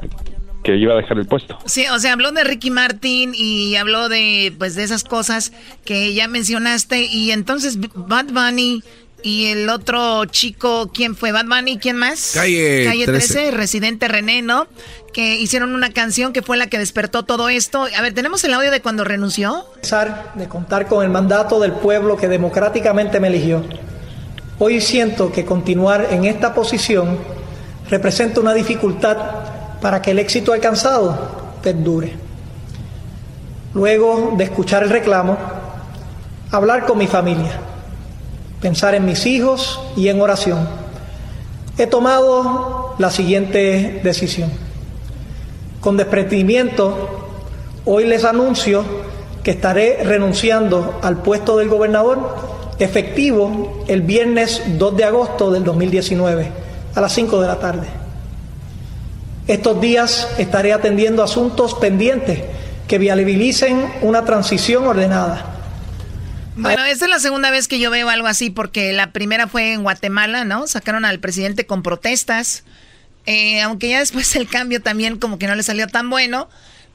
que iba a dejar el puesto. Sí, o sea, habló de Ricky Martin y habló de pues de esas cosas que ya mencionaste y entonces Bad Bunny y el otro chico, ¿quién fue? Bad Bunny, ¿quién más? Calle, Calle 13. Residente René, ¿no? Que hicieron una canción que fue la que despertó todo esto. A ver, ¿tenemos el audio de cuando renunció? De contar con el mandato del pueblo que democráticamente me eligió. Hoy siento que continuar en esta posición representa una dificultad para que el éxito alcanzado perdure. Luego de escuchar el reclamo, hablar con mi familia pensar en mis hijos y en oración, he tomado la siguiente decisión. Con desprendimiento, hoy les anuncio que estaré renunciando al puesto del gobernador efectivo el viernes 2 de agosto del 2019 a las 5 de la tarde. Estos días estaré atendiendo asuntos pendientes que viabilicen una transición ordenada bueno, esta es la segunda vez que yo veo algo así, porque la primera fue en Guatemala, ¿no? Sacaron al presidente con protestas. Eh, aunque ya después el cambio también como que no le salió tan bueno.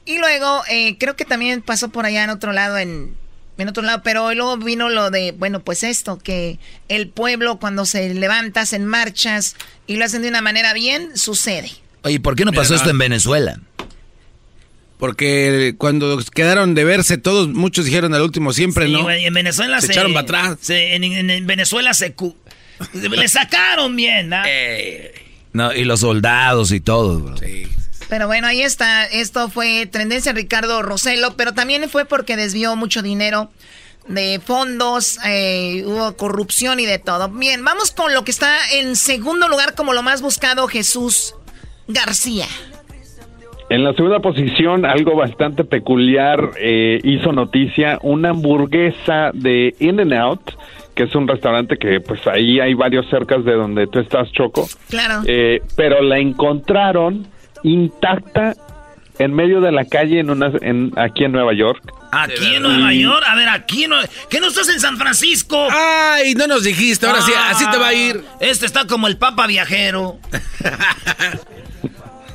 Y luego eh, creo que también pasó por allá en otro lado, en, en otro lado, pero luego vino lo de, bueno, pues esto, que el pueblo cuando se levanta, en marchas y lo hacen de una manera bien, sucede. Oye, ¿por qué no pasó esto en Venezuela? Porque cuando quedaron de verse todos, muchos dijeron al último siempre, ¿no? en Venezuela se, echaron para atrás. en, Venezuela se le sacaron bien, ¿no? No, y los soldados y todo. Sí. Pero bueno, ahí está. Esto fue tendencia Ricardo Roselo, pero también fue porque desvió mucho dinero de fondos, eh, hubo corrupción y de todo. Bien, vamos con lo que está en segundo lugar como lo más buscado, Jesús García. En la segunda posición, algo bastante peculiar eh, hizo noticia, una hamburguesa de In-N-Out, que es un restaurante que pues ahí hay varios cercas de donde tú estás, Choco. Claro. Eh, pero la encontraron intacta en medio de la calle en una, en, aquí en Nueva York. Aquí en Nueva York, a ver, aquí no, ¿qué no estás en San Francisco? Ay, no nos dijiste, ahora sí, así te va a ir. Este está como el Papa viajero. [LAUGHS]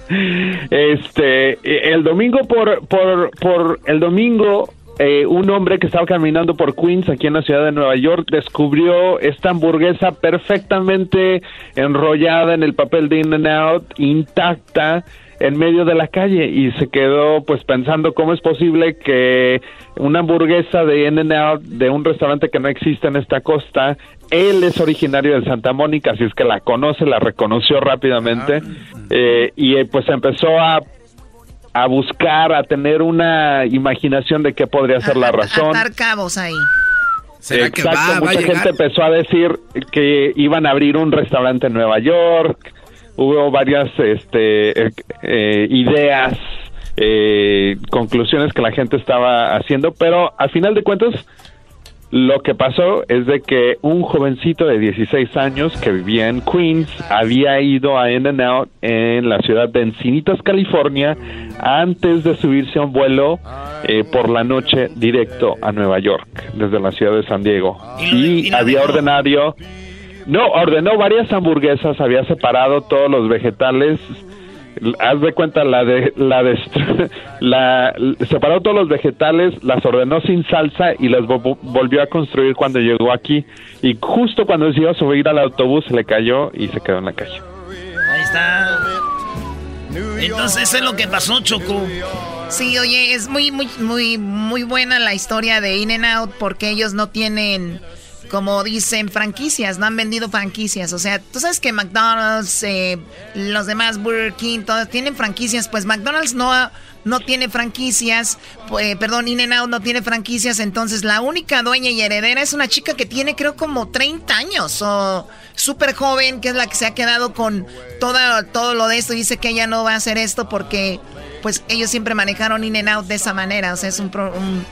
Este, el domingo por, por, por el domingo, eh, un hombre que estaba caminando por Queens, aquí en la ciudad de Nueva York, descubrió esta hamburguesa perfectamente enrollada en el papel de In and Out, intacta, en medio de la calle y se quedó pues pensando cómo es posible que una hamburguesa de In and Out de un restaurante que no existe en esta costa él es originario de Santa Mónica, así es que la conoce, la reconoció rápidamente ah. eh, y eh, pues empezó a a buscar, a tener una imaginación de qué podría ser la razón. A cabos ahí. Exacto, mucha gente empezó a decir que iban a abrir un restaurante en Nueva York, hubo varias este, eh, ideas, conclusiones que la gente estaba haciendo, pero al final de cuentas lo que pasó es de que un jovencito de 16 años que vivía en Queens había ido a In and Out en la ciudad de Encinitas, California, antes de subirse a un vuelo eh, por la noche directo a Nueva York, desde la ciudad de San Diego. Y, había ordenado, no, ordenó varias hamburguesas, había separado todos los vegetales haz de cuenta la de la de [LAUGHS] la separó todos los vegetales las ordenó sin salsa y las volvió a construir cuando llegó aquí. Y justo cuando se iba a subir al autobús se le cayó y se quedó en la calle. Ahí está. Entonces eso es lo que pasó Choco. Sí oye es muy muy muy muy buena la historia de In and Out porque ellos no tienen como dicen, franquicias, no han vendido franquicias. O sea, tú sabes que McDonald's, eh, los demás Burger King, todos tienen franquicias. Pues McDonald's no, no tiene franquicias, eh, perdón, In-N-Out no tiene franquicias. Entonces, la única dueña y heredera es una chica que tiene, creo, como 30 años o súper joven, que es la que se ha quedado con toda, todo lo de esto. Dice que ella no va a hacer esto porque, pues, ellos siempre manejaron In-N-Out de esa manera. O sea, es un, un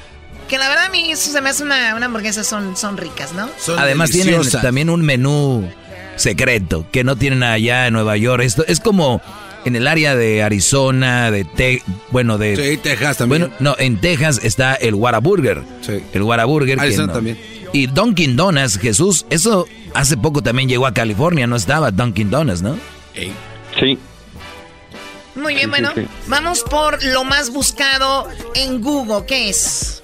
que la verdad a mí eso se me hace una, una hamburguesa, son, son ricas, ¿no? Además tienen también un menú secreto que no tienen allá en Nueva York. Esto es como en el área de Arizona, de Te bueno, de Sí, Texas también. Bueno, no, en Texas está el Whataburger. Sí. El Whataburger Arizona también. Y Dunkin Donuts, Jesús, eso hace poco también llegó a California, no estaba Dunkin Donuts, ¿no? Sí. Muy bien, bueno, vamos por lo más buscado en Google, ¿qué es?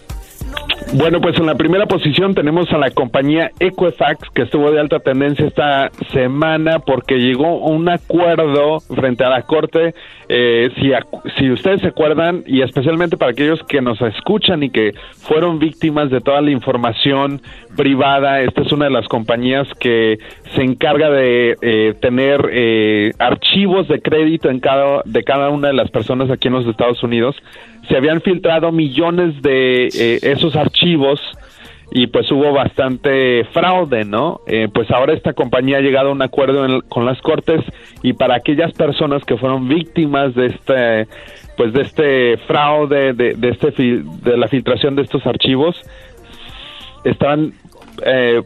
Bueno, pues en la primera posición tenemos a la compañía Equifax, que estuvo de alta tendencia esta semana porque llegó a un acuerdo frente a la Corte. Eh, si, si ustedes se acuerdan, y especialmente para aquellos que nos escuchan y que fueron víctimas de toda la información privada, esta es una de las compañías que se encarga de eh, tener eh, archivos de crédito en cada, de cada una de las personas aquí en los Estados Unidos se habían filtrado millones de eh, esos archivos y pues hubo bastante fraude, ¿no? Eh, pues ahora esta compañía ha llegado a un acuerdo con las cortes y para aquellas personas que fueron víctimas de este, pues de este fraude, de, de este, de la filtración de estos archivos, estaban eh,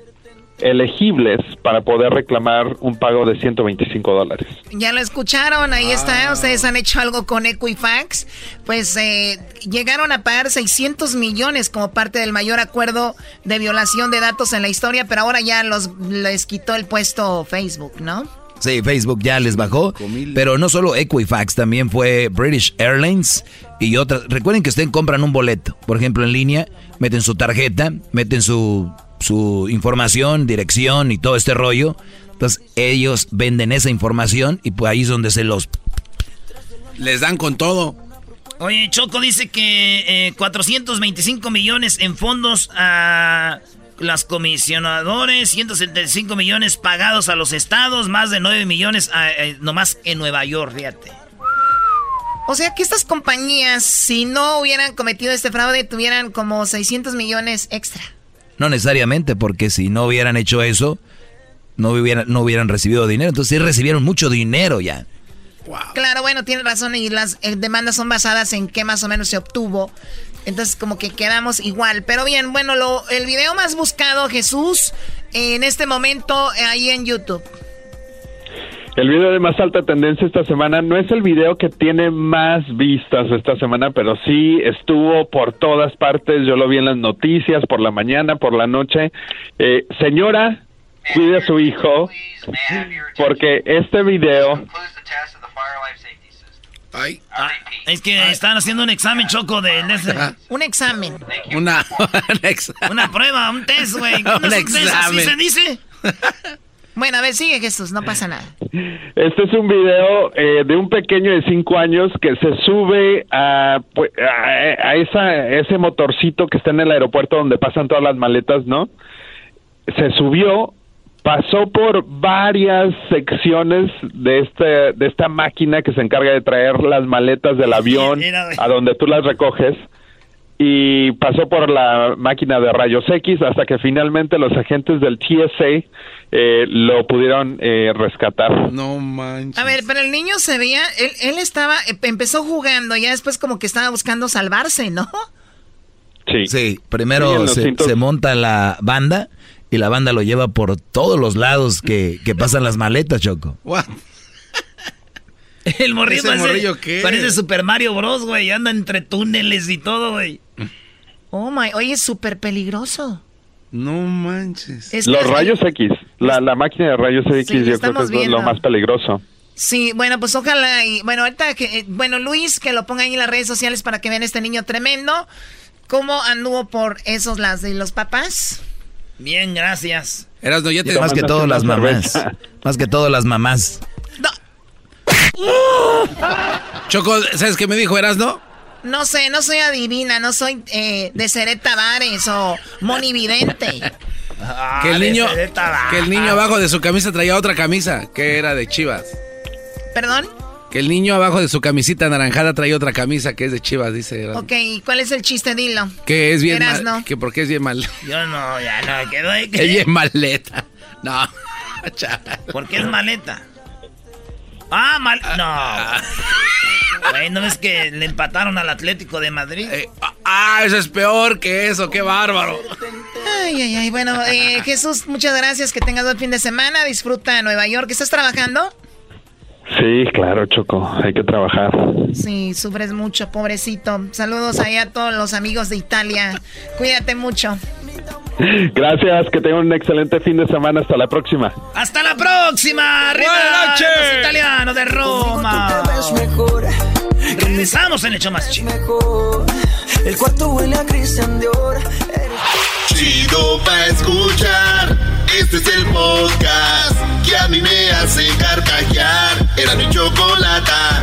elegibles para poder reclamar un pago de 125 dólares. Ya lo escucharon, ahí está, ah. ustedes han hecho algo con Equifax, pues eh, llegaron a pagar 600 millones como parte del mayor acuerdo de violación de datos en la historia, pero ahora ya los les quitó el puesto Facebook, ¿no? Sí, Facebook ya les bajó. Pero no solo Equifax, también fue British Airlines y otras. Recuerden que ustedes compran un boleto, por ejemplo, en línea, meten su tarjeta, meten su, su información, dirección y todo este rollo. Entonces ellos venden esa información y pues ahí es donde se los... Les dan con todo. Oye, Choco dice que 425 eh, millones en fondos a las comisionadores, 175 millones pagados a los estados, más de 9 millones eh, nomás en Nueva York, fíjate. O sea que estas compañías, si no hubieran cometido este fraude, tuvieran como 600 millones extra. No necesariamente, porque si no hubieran hecho eso, no hubieran, no hubieran recibido dinero. Entonces sí recibieron mucho dinero ya. Claro, bueno, tiene razón y las eh, demandas son basadas en qué más o menos se obtuvo. Entonces como que quedamos igual. Pero bien, bueno, lo, el video más buscado, Jesús, en este momento eh, ahí en YouTube. El video de más alta tendencia esta semana no es el video que tiene más vistas esta semana, pero sí estuvo por todas partes. Yo lo vi en las noticias, por la mañana, por la noche. Eh, señora, cuide a su hijo, porque este video Ay. Ah, es que están haciendo un examen choco de, un examen. Una, [LAUGHS] una prueba, un test, güey. [LAUGHS] un examen. ¿Así se dice? [LAUGHS] Bueno, a ver, sigue Jesús, no pasa nada. Este es un video eh, de un pequeño de cinco años que se sube a, pues, a, esa, ese motorcito que está en el aeropuerto donde pasan todas las maletas, ¿no? Se subió pasó por varias secciones de este de esta máquina que se encarga de traer las maletas del avión a donde tú las recoges y pasó por la máquina de rayos X hasta que finalmente los agentes del TSA eh, lo pudieron eh, rescatar. No manches. A ver, pero el niño se veía, él, él estaba, empezó jugando, ya después como que estaba buscando salvarse, ¿no? Sí. Sí, primero se, se monta la banda y la banda lo lleva por todos los lados que, pasan las maletas, Choco. [LAUGHS] El morrillo parece, qué? parece Super Mario Bros, güey. Anda entre túneles y todo, güey. Oh my, oye, es súper peligroso. No manches. Los rayos X, la, máquina de rayos X yo creo que es lo más peligroso. Sí, bueno, pues ojalá y bueno, ahorita que eh, bueno, Luis que lo ponga ahí en las redes sociales para que vean este niño tremendo. ¿Cómo anduvo por esos lados de los papás? Bien, gracias. Eras no, ya te... Más que todas las mamás. Más que todas las mamás. Choco, ¿sabes qué me dijo Erasno? No sé, no soy adivina, no soy eh, de Seret Tavares o monividente. Ah, que el niño, que el niño abajo de su camisa traía otra camisa que era de Chivas. ¿Perdón? Que el niño abajo de su camisita naranjada trae otra camisa que es de Chivas, dice. Ok, ¿y cuál es el chiste? Dilo. Que es bien mal. Que porque es bien mal. Yo no, ya no, quedó ahí. [LAUGHS] Que... Ella [LAUGHS] es maleta. No. ¿Por qué es maleta? Ah, mal. No. Güey, ¿no ves que le empataron al Atlético de Madrid? Eh, ah, eso es peor que eso, qué bárbaro. Ay, ay, ay. Bueno, eh, Jesús, muchas gracias. Que tengas buen fin de semana. Disfruta Nueva York. ¿Estás trabajando? Sí, claro, Choco, hay que trabajar. Sí, sufres mucho, pobrecito. Saludos ahí a todos los amigos de Italia. Cuídate mucho. [LAUGHS] Gracias, que tengan un excelente fin de semana. Hasta la próxima. ¡Hasta la próxima! ¡Arriba los italianos de Roma! Regresamos en Hecho Más Chido. El cuarto huele a Cristian Dior. Chido pa' escuchar. Este es el podcast que a mí me hace carcajear. Era mi chocolata.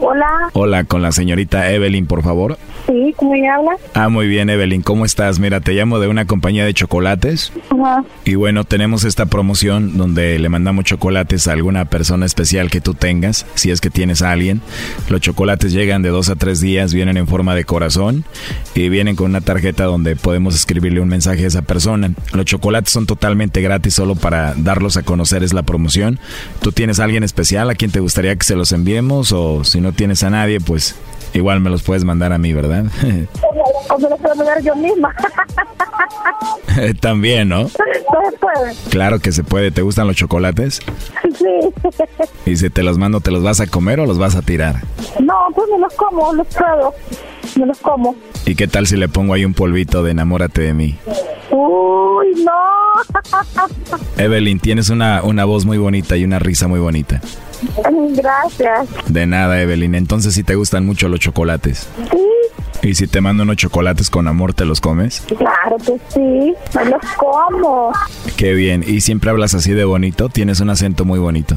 Hola, Hola, con la señorita Evelyn, por favor. Sí, ¿cómo ella habla? Ah, muy bien, Evelyn, ¿cómo estás? Mira, te llamo de una compañía de chocolates. Ajá. Y bueno, tenemos esta promoción donde le mandamos chocolates a alguna persona especial que tú tengas, si es que tienes a alguien. Los chocolates llegan de dos a tres días, vienen en forma de corazón y vienen con una tarjeta donde podemos escribirle un mensaje a esa persona. Los chocolates son totalmente gratis, solo para darlos a conocer es la promoción. ¿Tú tienes a alguien especial a quien te gustaría que se los enviemos? O si no tienes a nadie, pues igual me los puedes mandar a mí, ¿verdad? [LAUGHS] O me lo puedo dar yo misma. [LAUGHS] También, ¿no? No se puede. Claro que se puede. ¿Te gustan los chocolates? Sí. Y si te los mando, ¿te los vas a comer o los vas a tirar? No, pues me los como, los pruebo. Me los como. ¿Y qué tal si le pongo ahí un polvito de enamórate de mí? Uy, no. [LAUGHS] Evelyn, tienes una, una voz muy bonita y una risa muy bonita. Gracias. De nada, Evelyn. Entonces sí te gustan mucho los chocolates. Sí, ¿Y si te mando unos chocolates con amor, te los comes? claro que sí. Me los como. Qué bien. ¿Y siempre hablas así de bonito? Tienes un acento muy bonito.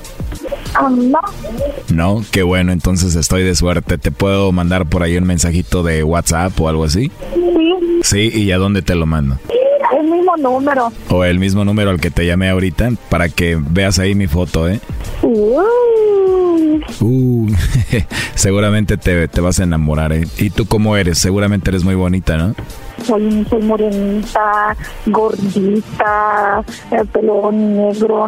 No. No, qué bueno, entonces estoy de suerte. ¿Te puedo mandar por ahí un mensajito de WhatsApp o algo así? Sí, Sí, ¿y a dónde te lo mando? el mismo número. O el mismo número al que te llamé ahorita para que veas ahí mi foto, ¿eh? Uy, Uh, [LAUGHS] seguramente te, te vas a enamorar, ¿eh? ¿Y tú cómo eres? Seguramente eres muy bonita, ¿no? soy, soy morenita, gordita, el pelo negro.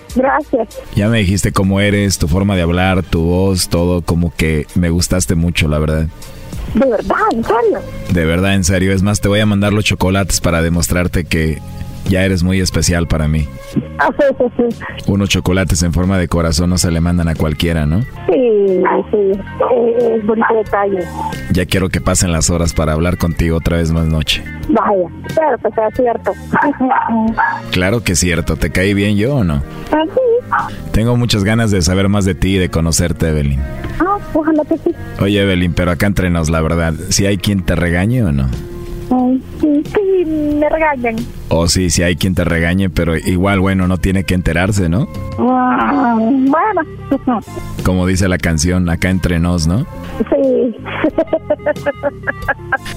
Gracias. Ya me dijiste cómo eres, tu forma de hablar, tu voz, todo, como que me gustaste mucho, la verdad. De verdad, en serio. De verdad, en serio. Es más, te voy a mandar los chocolates para demostrarte que ya eres muy especial para mí. Ah, sí, sí, sí. Unos chocolates en forma de corazón no se le mandan a cualquiera, ¿no? Sí, sí. Es bonito detalle. Ya quiero que pasen las horas para hablar contigo otra vez más noche. Vaya, claro que sea cierto. Claro que es cierto, ¿te caí bien yo o no? Ah, sí. Tengo muchas ganas de saber más de ti y de conocerte, Evelyn. Ah, ojalá que sí. Oye, Evelyn, pero acá entre nos, la verdad, si hay quien te regañe o no. Ay, sí, sí, me regañan. O sí, si hay quien te regañe, pero igual, bueno, no tiene que enterarse, ¿no? Ah, Bueno, Como dice la canción, acá entre nos, ¿no? sí.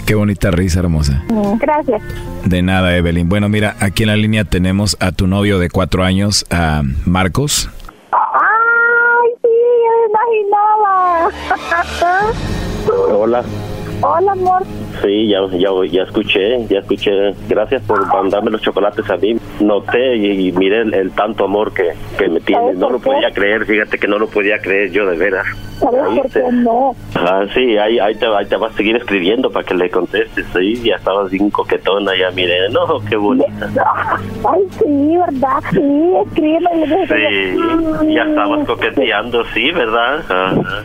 Qué bonita risa, hermosa. Gracias. De nada, Evelyn. Bueno, mira, aquí en la línea tenemos a tu novio de cuatro años, a Marcos. Ay, sí, me imaginaba. Hola. Hola, amor. Sí, ya, ya, ya escuché, ya escuché. Gracias por mandarme los chocolates a mí. Noté y, miré el, tanto amor que, que me tiene. No lo podía creer, fíjate que no lo podía creer yo de veras. ¿Sabes por qué no? Ah, sí, ahí, ahí, te, ahí te vas a seguir escribiendo para que le contestes. Sí, ya estabas bien coquetona, ya miré. No, qué bonita. [LAUGHS] Ay, sí, ¿verdad? Sí, escríbeme. Sí, ya estabas coqueteando, sí, ¿verdad? Ajá.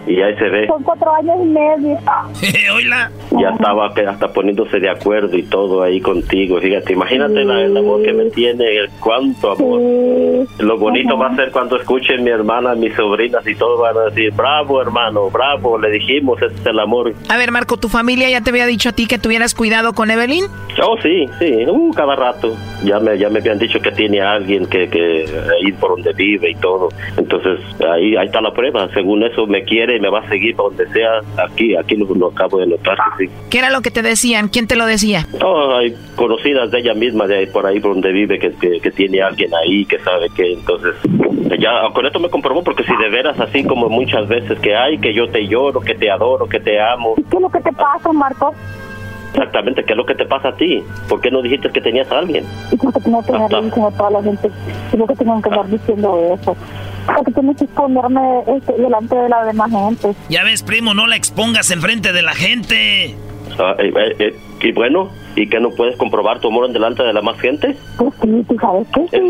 Y ahí se ve. Son cuatro años y medio. [LAUGHS] Oila. Ya estaba hasta poniéndose de acuerdo y todo ahí contigo. Fíjate, imagínate el amor que me tiene, el cuánto amor. Lo bonito va a ser cuando escuchen mi hermana, mis sobrinas y todos van a decir, bravo hermano, bravo, le dijimos, ese es el amor. A ver, Marco, ¿tu familia ya te había dicho a ti que tuvieras cuidado con Evelyn? Oh, sí, sí, uh, cada rato. Ya me, ya me habían dicho que tiene alguien que, que ir por donde vive y todo. Entonces, ahí, ahí está la prueba. Según eso, me quiere y me va a seguir para donde sea. Aquí, aquí lo, lo acabo de notar. sí. ¿Qué era lo que te decían? ¿Quién te lo decía? Oh, hay conocidas de ella misma, de ahí, por ahí por donde vive, que, que, tiene alguien ahí, que sabe que entonces... Ya con esto me comprobó porque si de veras así como muchas veces que hay, que yo te lloro, que te adoro, que te amo. ¿Y qué es lo que te pasa, Marco? Exactamente, ¿qué es lo que te pasa a ti? ¿Por qué no dijiste que tenías a alguien? Y porque tengo que tener a toda la gente. ¿Por que tengo que estar diciendo eso? Porque tengo que exponerme este, delante de la demás gente. Ya ves, primo, no la expongas enfrente de la gente. Ah, eh, eh, eh, y bueno, ¿Y que no puedes comprobar tu amor en delante de la más gente? Pues sí, ¿tú sabes qué?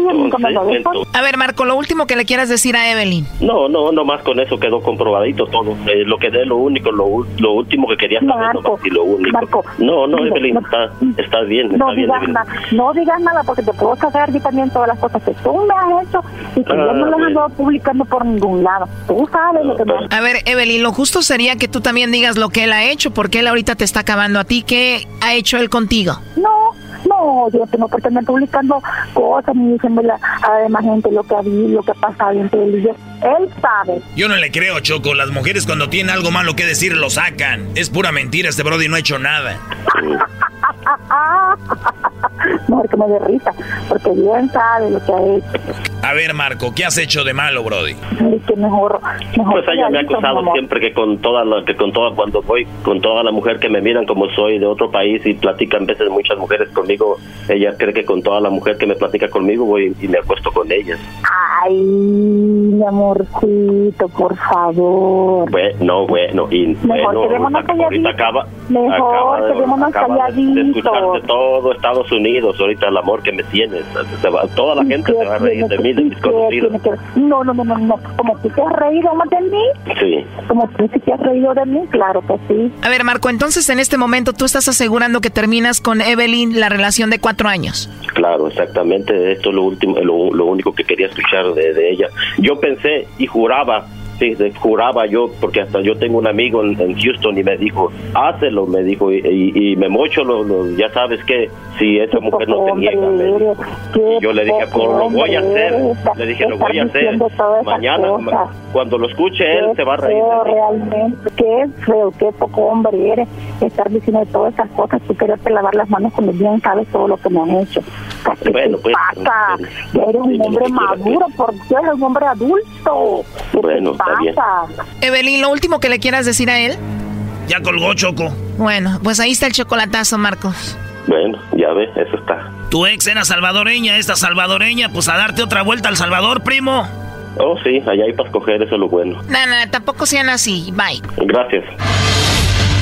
A ver, Marco, lo último que le quieras decir a Evelyn. No, no, no más con eso quedó comprobadito todo. Eh, lo que de lo único, lo, lo último que quería saber, Marco, no, y lo único. Marco, no, no, Evelyn, no, está, está bien, no está bien, digas nada, no digas nada porque te puedo saber yo también todas las cosas que tú me has hecho y que yo no las ando publicando por ningún lado. Tú sabes lo que me... A ver, Evelyn, lo justo sería que tú también digas lo que él ha hecho porque él ahorita te está acabando a ti. ¿Qué ha hecho él contigo? No, no, yo tengo que estar publicando cosas ni diciéndole a la demás gente lo que ha visto, lo que ha pasado entre él y yo. Él sabe. Yo no le creo, Choco. Las mujeres cuando tienen algo malo que decir lo sacan. Es pura mentira, este Brody no ha hecho nada. [LAUGHS] Mejor que me dé risa, porque bien sabe lo que ha hecho. A ver, Marco, ¿qué has hecho de malo, Brody? que mejor, mejor pues ella me ha acusado siempre que con toda la, que con toda cuando voy con toda la mujer que me miran como soy de otro país y platican veces muchas mujeres conmigo, ella cree que con toda la mujer que me platica conmigo voy y me acuesto con ellas. Ay, mi amorcito, por favor. Bueno, no, bueno, y mejor bueno, ahorita acaba, mejor quedémonos calladitos. de todo Estados Unidos ahorita el amor que me tienes, toda la gente se va a reír de mí, de mis conocidos. No, no, no, no, no, como tú te has reído más de mí. Sí. Como tú sí te has reído de mí, claro que sí. A ver, Marco, entonces en este momento tú estás asegurando que terminas con Evelyn la relación de cuatro años. Claro, exactamente, esto es lo último, lo, lo único que quería escuchar de, de ella. Yo pensé y juraba sí, juraba yo, porque hasta yo tengo un amigo en, Houston y me dijo, hácelo, me dijo, y, me mocho, lo, ya sabes que si esa mujer no te niega, y yo le dije, pues lo voy a hacer, le dije, lo voy a hacer, mañana, cuando lo escuche él, se va a reír. realmente, qué feo, qué poco hombre eres, estar diciendo todas esas cosas, tú quererte lavar las manos cuando bien sabes todo lo que me han hecho. Bueno, pues, pasa? eres un hombre maduro, por Dios, eres un hombre adulto. Bueno, Evelyn, lo último que le quieras decir a él. Ya colgó Choco. Bueno, pues ahí está el chocolatazo, Marcos. Bueno, ya ves, eso está. Tu ex era salvadoreña, esta salvadoreña, pues a darte otra vuelta al Salvador, primo. Oh, sí, allá hay para escoger, eso es lo bueno. No, no, tampoco sean así. Bye. Gracias.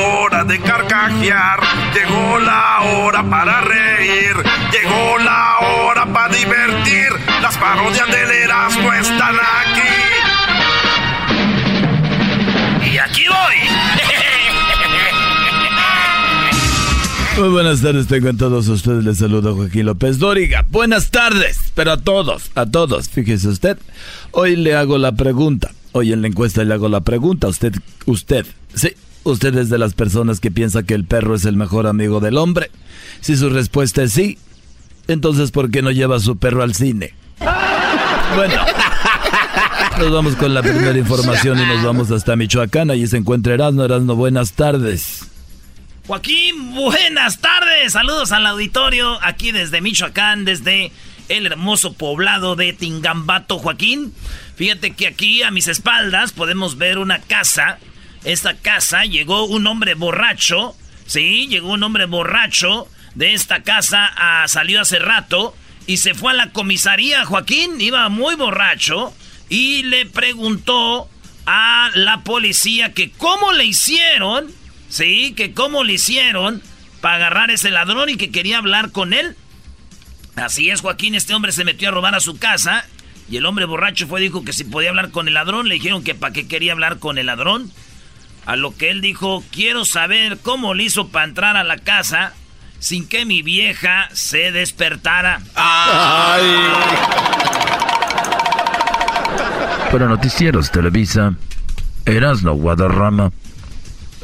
hora de carcajear, llegó la hora para reír, llegó la hora para divertir. Las parodias del Erasmo están aquí. Y aquí voy. [LAUGHS] Muy buenas tardes, tengo a todos ustedes. Les saludo Joaquín López Dóriga. Buenas tardes, pero a todos, a todos. Fíjese usted, hoy le hago la pregunta. Hoy en la encuesta le hago la pregunta. Usted, usted, sí, usted es de las personas que piensa que el perro es el mejor amigo del hombre. Si su respuesta es sí, entonces ¿por qué no lleva su perro al cine? Bueno, nos vamos con la primera información y nos vamos hasta Michoacán. Allí se encuentra Erasmo. Erasmo, buenas tardes. Joaquín, buenas tardes. Saludos al auditorio aquí desde Michoacán, desde el hermoso poblado de Tingambato, Joaquín. Fíjate que aquí a mis espaldas podemos ver una casa. Esta casa llegó un hombre borracho. Sí, llegó un hombre borracho de esta casa. salió hace rato y se fue a la comisaría. Joaquín iba muy borracho y le preguntó a la policía que cómo le hicieron, sí, que cómo le hicieron para agarrar ese ladrón y que quería hablar con él. Así es, Joaquín, este hombre se metió a robar a su casa y el hombre borracho fue dijo que si podía hablar con el ladrón, le dijeron que para qué quería hablar con el ladrón. A lo que él dijo, quiero saber cómo le hizo para entrar a la casa sin que mi vieja se despertara. Para Noticieros Televisa, Erasmo Guadarrama.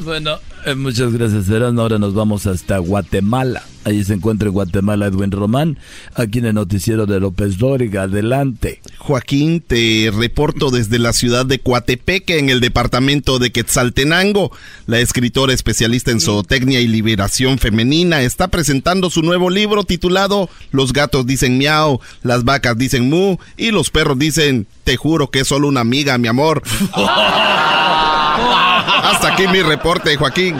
Bueno, eh, muchas gracias, Erasmo. Ahora nos vamos hasta Guatemala. Allí se encuentra en Guatemala Edwin Román, aquí en el noticiero de López Dóriga. Adelante. Joaquín, te reporto desde la ciudad de Coatepeque, en el departamento de Quetzaltenango. La escritora especialista en zootecnia y liberación femenina está presentando su nuevo libro titulado Los gatos dicen miau, las vacas dicen mu y los perros dicen te juro que es solo una amiga, mi amor. [LAUGHS] Hasta aquí mi reporte, Joaquín.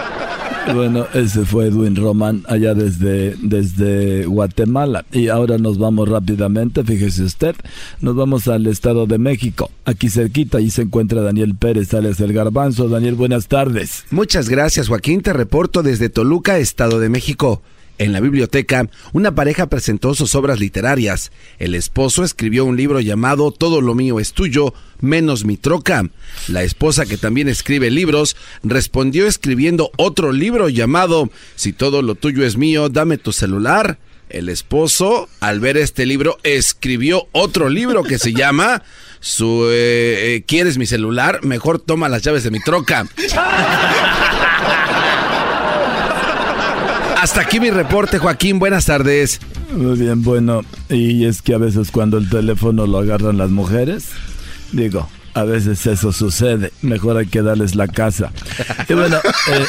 [LAUGHS] Bueno, ese fue Edwin Roman allá desde, desde Guatemala. Y ahora nos vamos rápidamente, fíjese usted, nos vamos al Estado de México. Aquí cerquita, ahí se encuentra Daniel Pérez, alias El Garbanzo. Daniel, buenas tardes. Muchas gracias, Joaquín. Te reporto desde Toluca, Estado de México. En la biblioteca, una pareja presentó sus obras literarias. El esposo escribió un libro llamado Todo lo mío es tuyo, menos mi troca. La esposa, que también escribe libros, respondió escribiendo otro libro llamado Si todo lo tuyo es mío, dame tu celular. El esposo, al ver este libro, escribió otro libro que se llama eh, eh, ¿Quieres mi celular? Mejor toma las llaves de mi troca. [LAUGHS] Hasta aquí mi reporte, Joaquín. Buenas tardes. Muy bien, bueno, y es que a veces cuando el teléfono lo agarran las mujeres, digo, a veces eso sucede. Mejor hay que darles la casa. Y bueno, eh,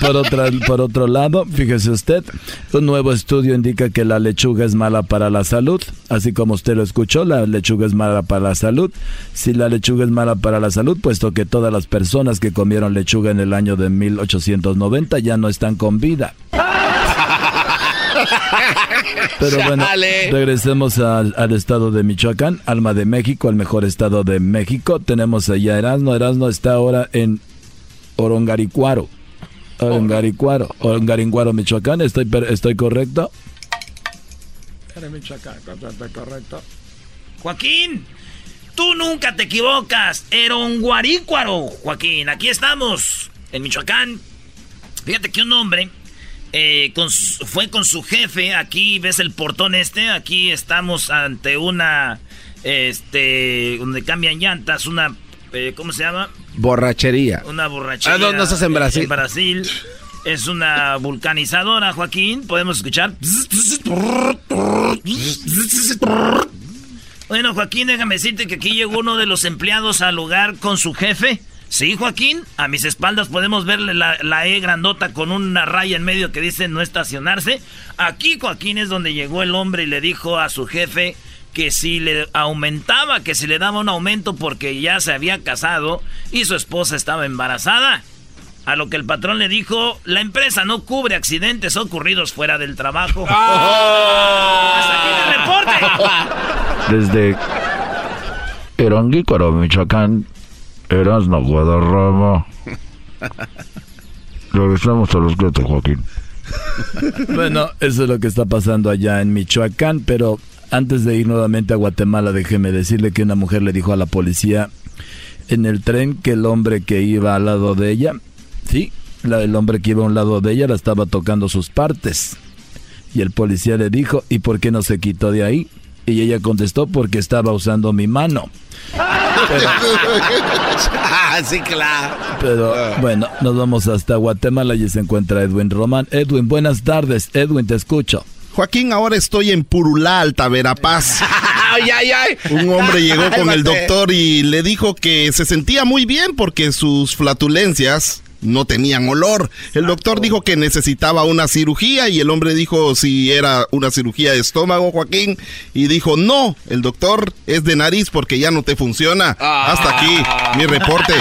por, por, otro lado, fíjese usted, un nuevo estudio indica que la lechuga es mala para la salud. Así como usted lo escuchó, la lechuga es mala para la salud. Si la lechuga es mala para la salud, puesto que todas las personas que comieron lechuga en el año de 1890 ya no están con vida. Pero bueno, regresemos al, al estado de Michoacán, Alma de México, el mejor estado de México. Tenemos allá Erasmo. Erasmo está ahora en Orongaricuaro. Orongaricuaro, Orongaringuaro, Michoacán. ¿Estoy, per- estoy correcto? correcto. Joaquín, tú nunca te equivocas. Eronguarícuaro, Joaquín. Aquí estamos, en Michoacán. Fíjate que un hombre eh, con su- fue con su jefe. Aquí ves el portón este. Aquí estamos ante una. Este. Donde cambian llantas. Una. eh, ¿Cómo se llama? Borrachería. Una borrachera. Ah, no, no estás en Brasil. En Brasil. Es una vulcanizadora, Joaquín. Podemos escuchar. Bueno, Joaquín, déjame decirte que aquí llegó uno de los empleados al lugar con su jefe. Sí, Joaquín, a mis espaldas podemos verle la, la, E grandota con una raya en medio que dice no estacionarse. Aquí, Joaquín, es donde llegó el hombre y le dijo a su jefe que si le aumentaba, que si le daba un aumento porque ya se había casado y su esposa estaba embarazada. A lo que el patrón le dijo, la empresa no cubre accidentes ocurridos fuera del trabajo. ¡Ah! ¡Hasta aquí el reporte! Desde Michoacán, Erasmo, Guadarrama. Regresamos a los gritos, Joaquín. Bueno, eso es lo que está pasando allá en Michoacán, pero antes de ir nuevamente a Guatemala, déjeme decirle que una mujer le dijo a la policía en el tren que el hombre que iba al lado de ella Sí, la, el hombre que iba a un lado de ella la estaba tocando sus partes. Y el policía le dijo, ¿y por qué no se quitó de ahí? Y ella contestó, porque estaba usando mi mano. [LAUGHS] sí, claro. Pero bueno, nos vamos hasta Guatemala y se encuentra Edwin Román. Edwin, buenas tardes. Edwin, te escucho. Joaquín, ahora estoy en Purulá, Alta Verapaz. [LAUGHS] ay, ay, ay. Un hombre llegó con el doctor y le dijo que se sentía muy bien porque sus flatulencias no tenían olor. El doctor dijo que necesitaba una cirugía y el hombre dijo si era una cirugía de estómago, Joaquín, y dijo no, el doctor es de nariz porque ya no te funciona. Hasta aquí mi reporte.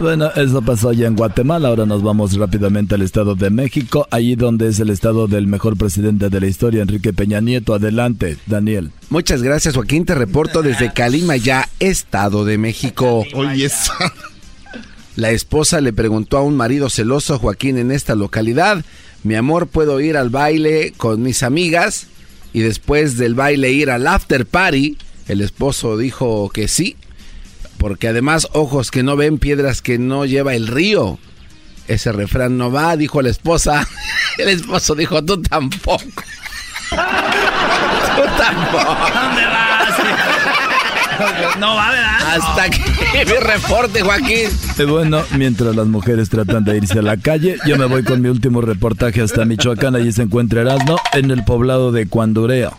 Bueno, eso pasó allá en Guatemala. Ahora nos vamos rápidamente al Estado de México, allí donde es el estado del mejor presidente de la historia, Enrique Peña Nieto. Adelante, Daniel. Muchas gracias, Joaquín. Te reporto desde Calima, ya Estado de México. Oye, la esposa le preguntó a un marido celoso, Joaquín, en esta localidad, mi amor, ¿puedo ir al baile con mis amigas? Y después del baile ir al after party, el esposo dijo que sí, porque además ojos que no ven, piedras que no lleva el río. Ese refrán no va, dijo la esposa. [LAUGHS] El esposo dijo, tú tampoco. [LAUGHS] tú tampoco. [LAUGHS] No va, ¿verdad? Hasta aquí [LAUGHS] mi reporte, Joaquín. Bueno, mientras las mujeres tratan de irse a la calle, yo me voy con mi último reportaje hasta Michoacán. Allí se encuentra Erasmo, en el poblado de Cuandureo.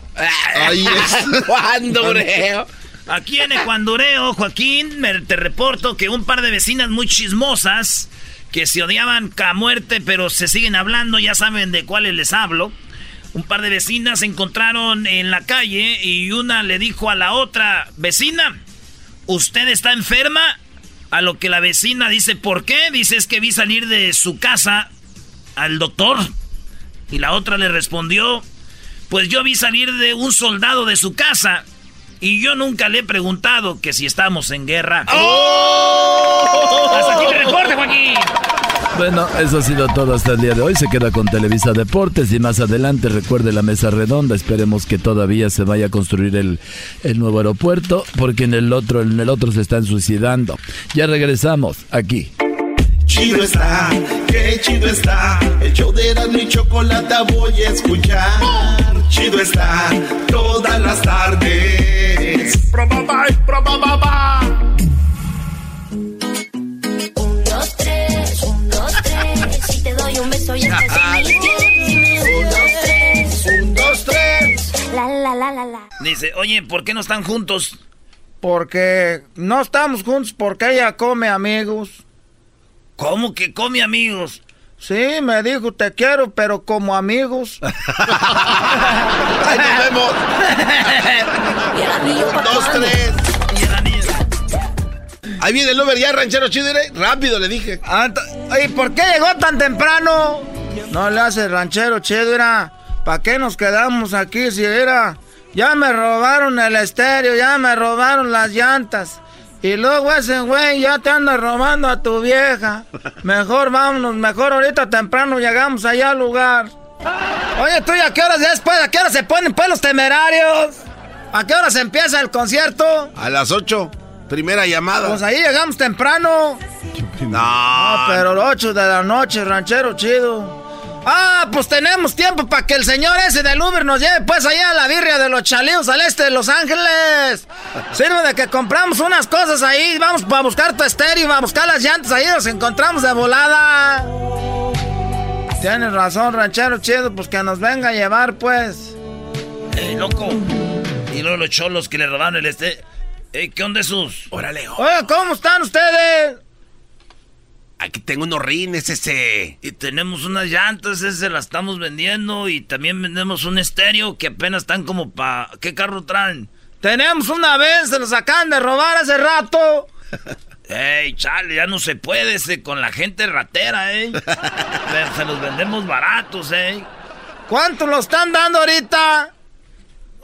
Ahí [LAUGHS] es. Cuandureo. Aquí en Ecuandureo, Joaquín, me, te reporto que un par de vecinas muy chismosas que se odiaban a muerte, pero se siguen hablando, ya saben de cuáles les hablo. Un par de vecinas se encontraron en la calle y una le dijo a la otra vecina, ¿usted está enferma? A lo que la vecina dice, ¿por qué? Dice, es que vi salir de su casa al doctor. Y la otra le respondió, pues yo vi salir de un soldado de su casa y yo nunca le he preguntado que si estamos en guerra. ¡Oh! Hasta aquí reporte, Joaquín. Bueno, eso ha sido todo hasta el día de hoy. Se queda con Televisa Deportes y más adelante recuerde la mesa redonda. Esperemos que todavía se vaya a construir el, el nuevo aeropuerto porque en el otro en el otro se están suicidando. Ya regresamos aquí. Chido está, qué chido está. El show de mi chocolate voy a escuchar. Chido está, todas las tardes. Probaba, probaba. Un, dos, tres, un, dos, tres. Si te doy un beso ya te Un, dos, tres, un, dos, tres. La, la, la, la, la. Dice, oye, ¿por qué no están juntos? Porque no estamos juntos porque ella come amigos. ¿Cómo que come amigos? Sí, me dijo te quiero, pero como amigos. [LAUGHS] Ahí nos vemos. [LAUGHS] Dos, tres. Ahí viene el Uber ya, ranchero chido. Rápido, le dije. ¿Y por qué llegó tan temprano? No le hace ranchero chido, era. ¿Para qué nos quedamos aquí si era? Ya me robaron el estéreo, ya me robaron las llantas. Y luego ese güey ya te anda robando a tu vieja. Mejor vámonos, mejor ahorita temprano llegamos allá al lugar. Oye, tú, ¿a qué horas ya después? ¿A qué hora se ponen pues los temerarios? ¿A qué hora se empieza el concierto? A las 8. Primera llamada. Pues ahí llegamos temprano. No, pero 8 de la noche, ranchero chido. Ah, pues tenemos tiempo para que el señor ese del Uber nos lleve pues allá a la birria de los chalíos al este de Los Ángeles. Sirve de que compramos unas cosas ahí, vamos a buscar tu estéreo, a buscar las llantas ahí, nos encontramos de volada. Tienes razón, ranchero chido, pues que nos venga a llevar pues. Eh, loco. Y luego los cholos que le robaron el este... Ey, ¿qué onda esos? Órale, Oye, ¿cómo están ustedes? Aquí tengo unos rines ese. Y tenemos unas llantas, ese las estamos vendiendo. Y también vendemos un estéreo que apenas están como para... ¿Qué carro traen? Tenemos una vez, se los acaban de robar hace rato. [LAUGHS] Ey, chale, ya no se puede ese, con la gente ratera, eh. [LAUGHS] Pero se los vendemos baratos, eh. ¿Cuánto lo están dando ahorita?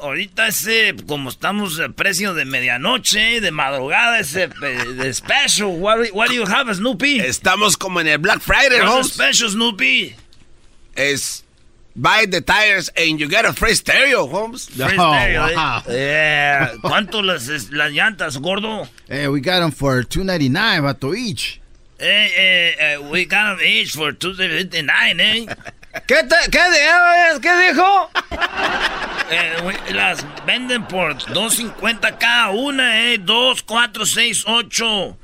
Ahorita ese, como estamos a precio de medianoche, de madrugada, ese eh, de special. What, what do you have, Snoopy? Estamos como en el Black Friday, the special, Snoopy? Es buy the tires and you get a free stereo, Holmes. Free stereo, eh. Yeah. [LAUGHS] ¿Cuánto las, las llantas, gordo? Hey, we got them for two ninety nine, vato each. Eh, eh, eh, we got them each for 259, eh. [LAUGHS] ¿Qué, te, qué, ¿Qué dijo? Eh, we- las venden por 2.50 cada una, eh. 2, 4, 6, 8.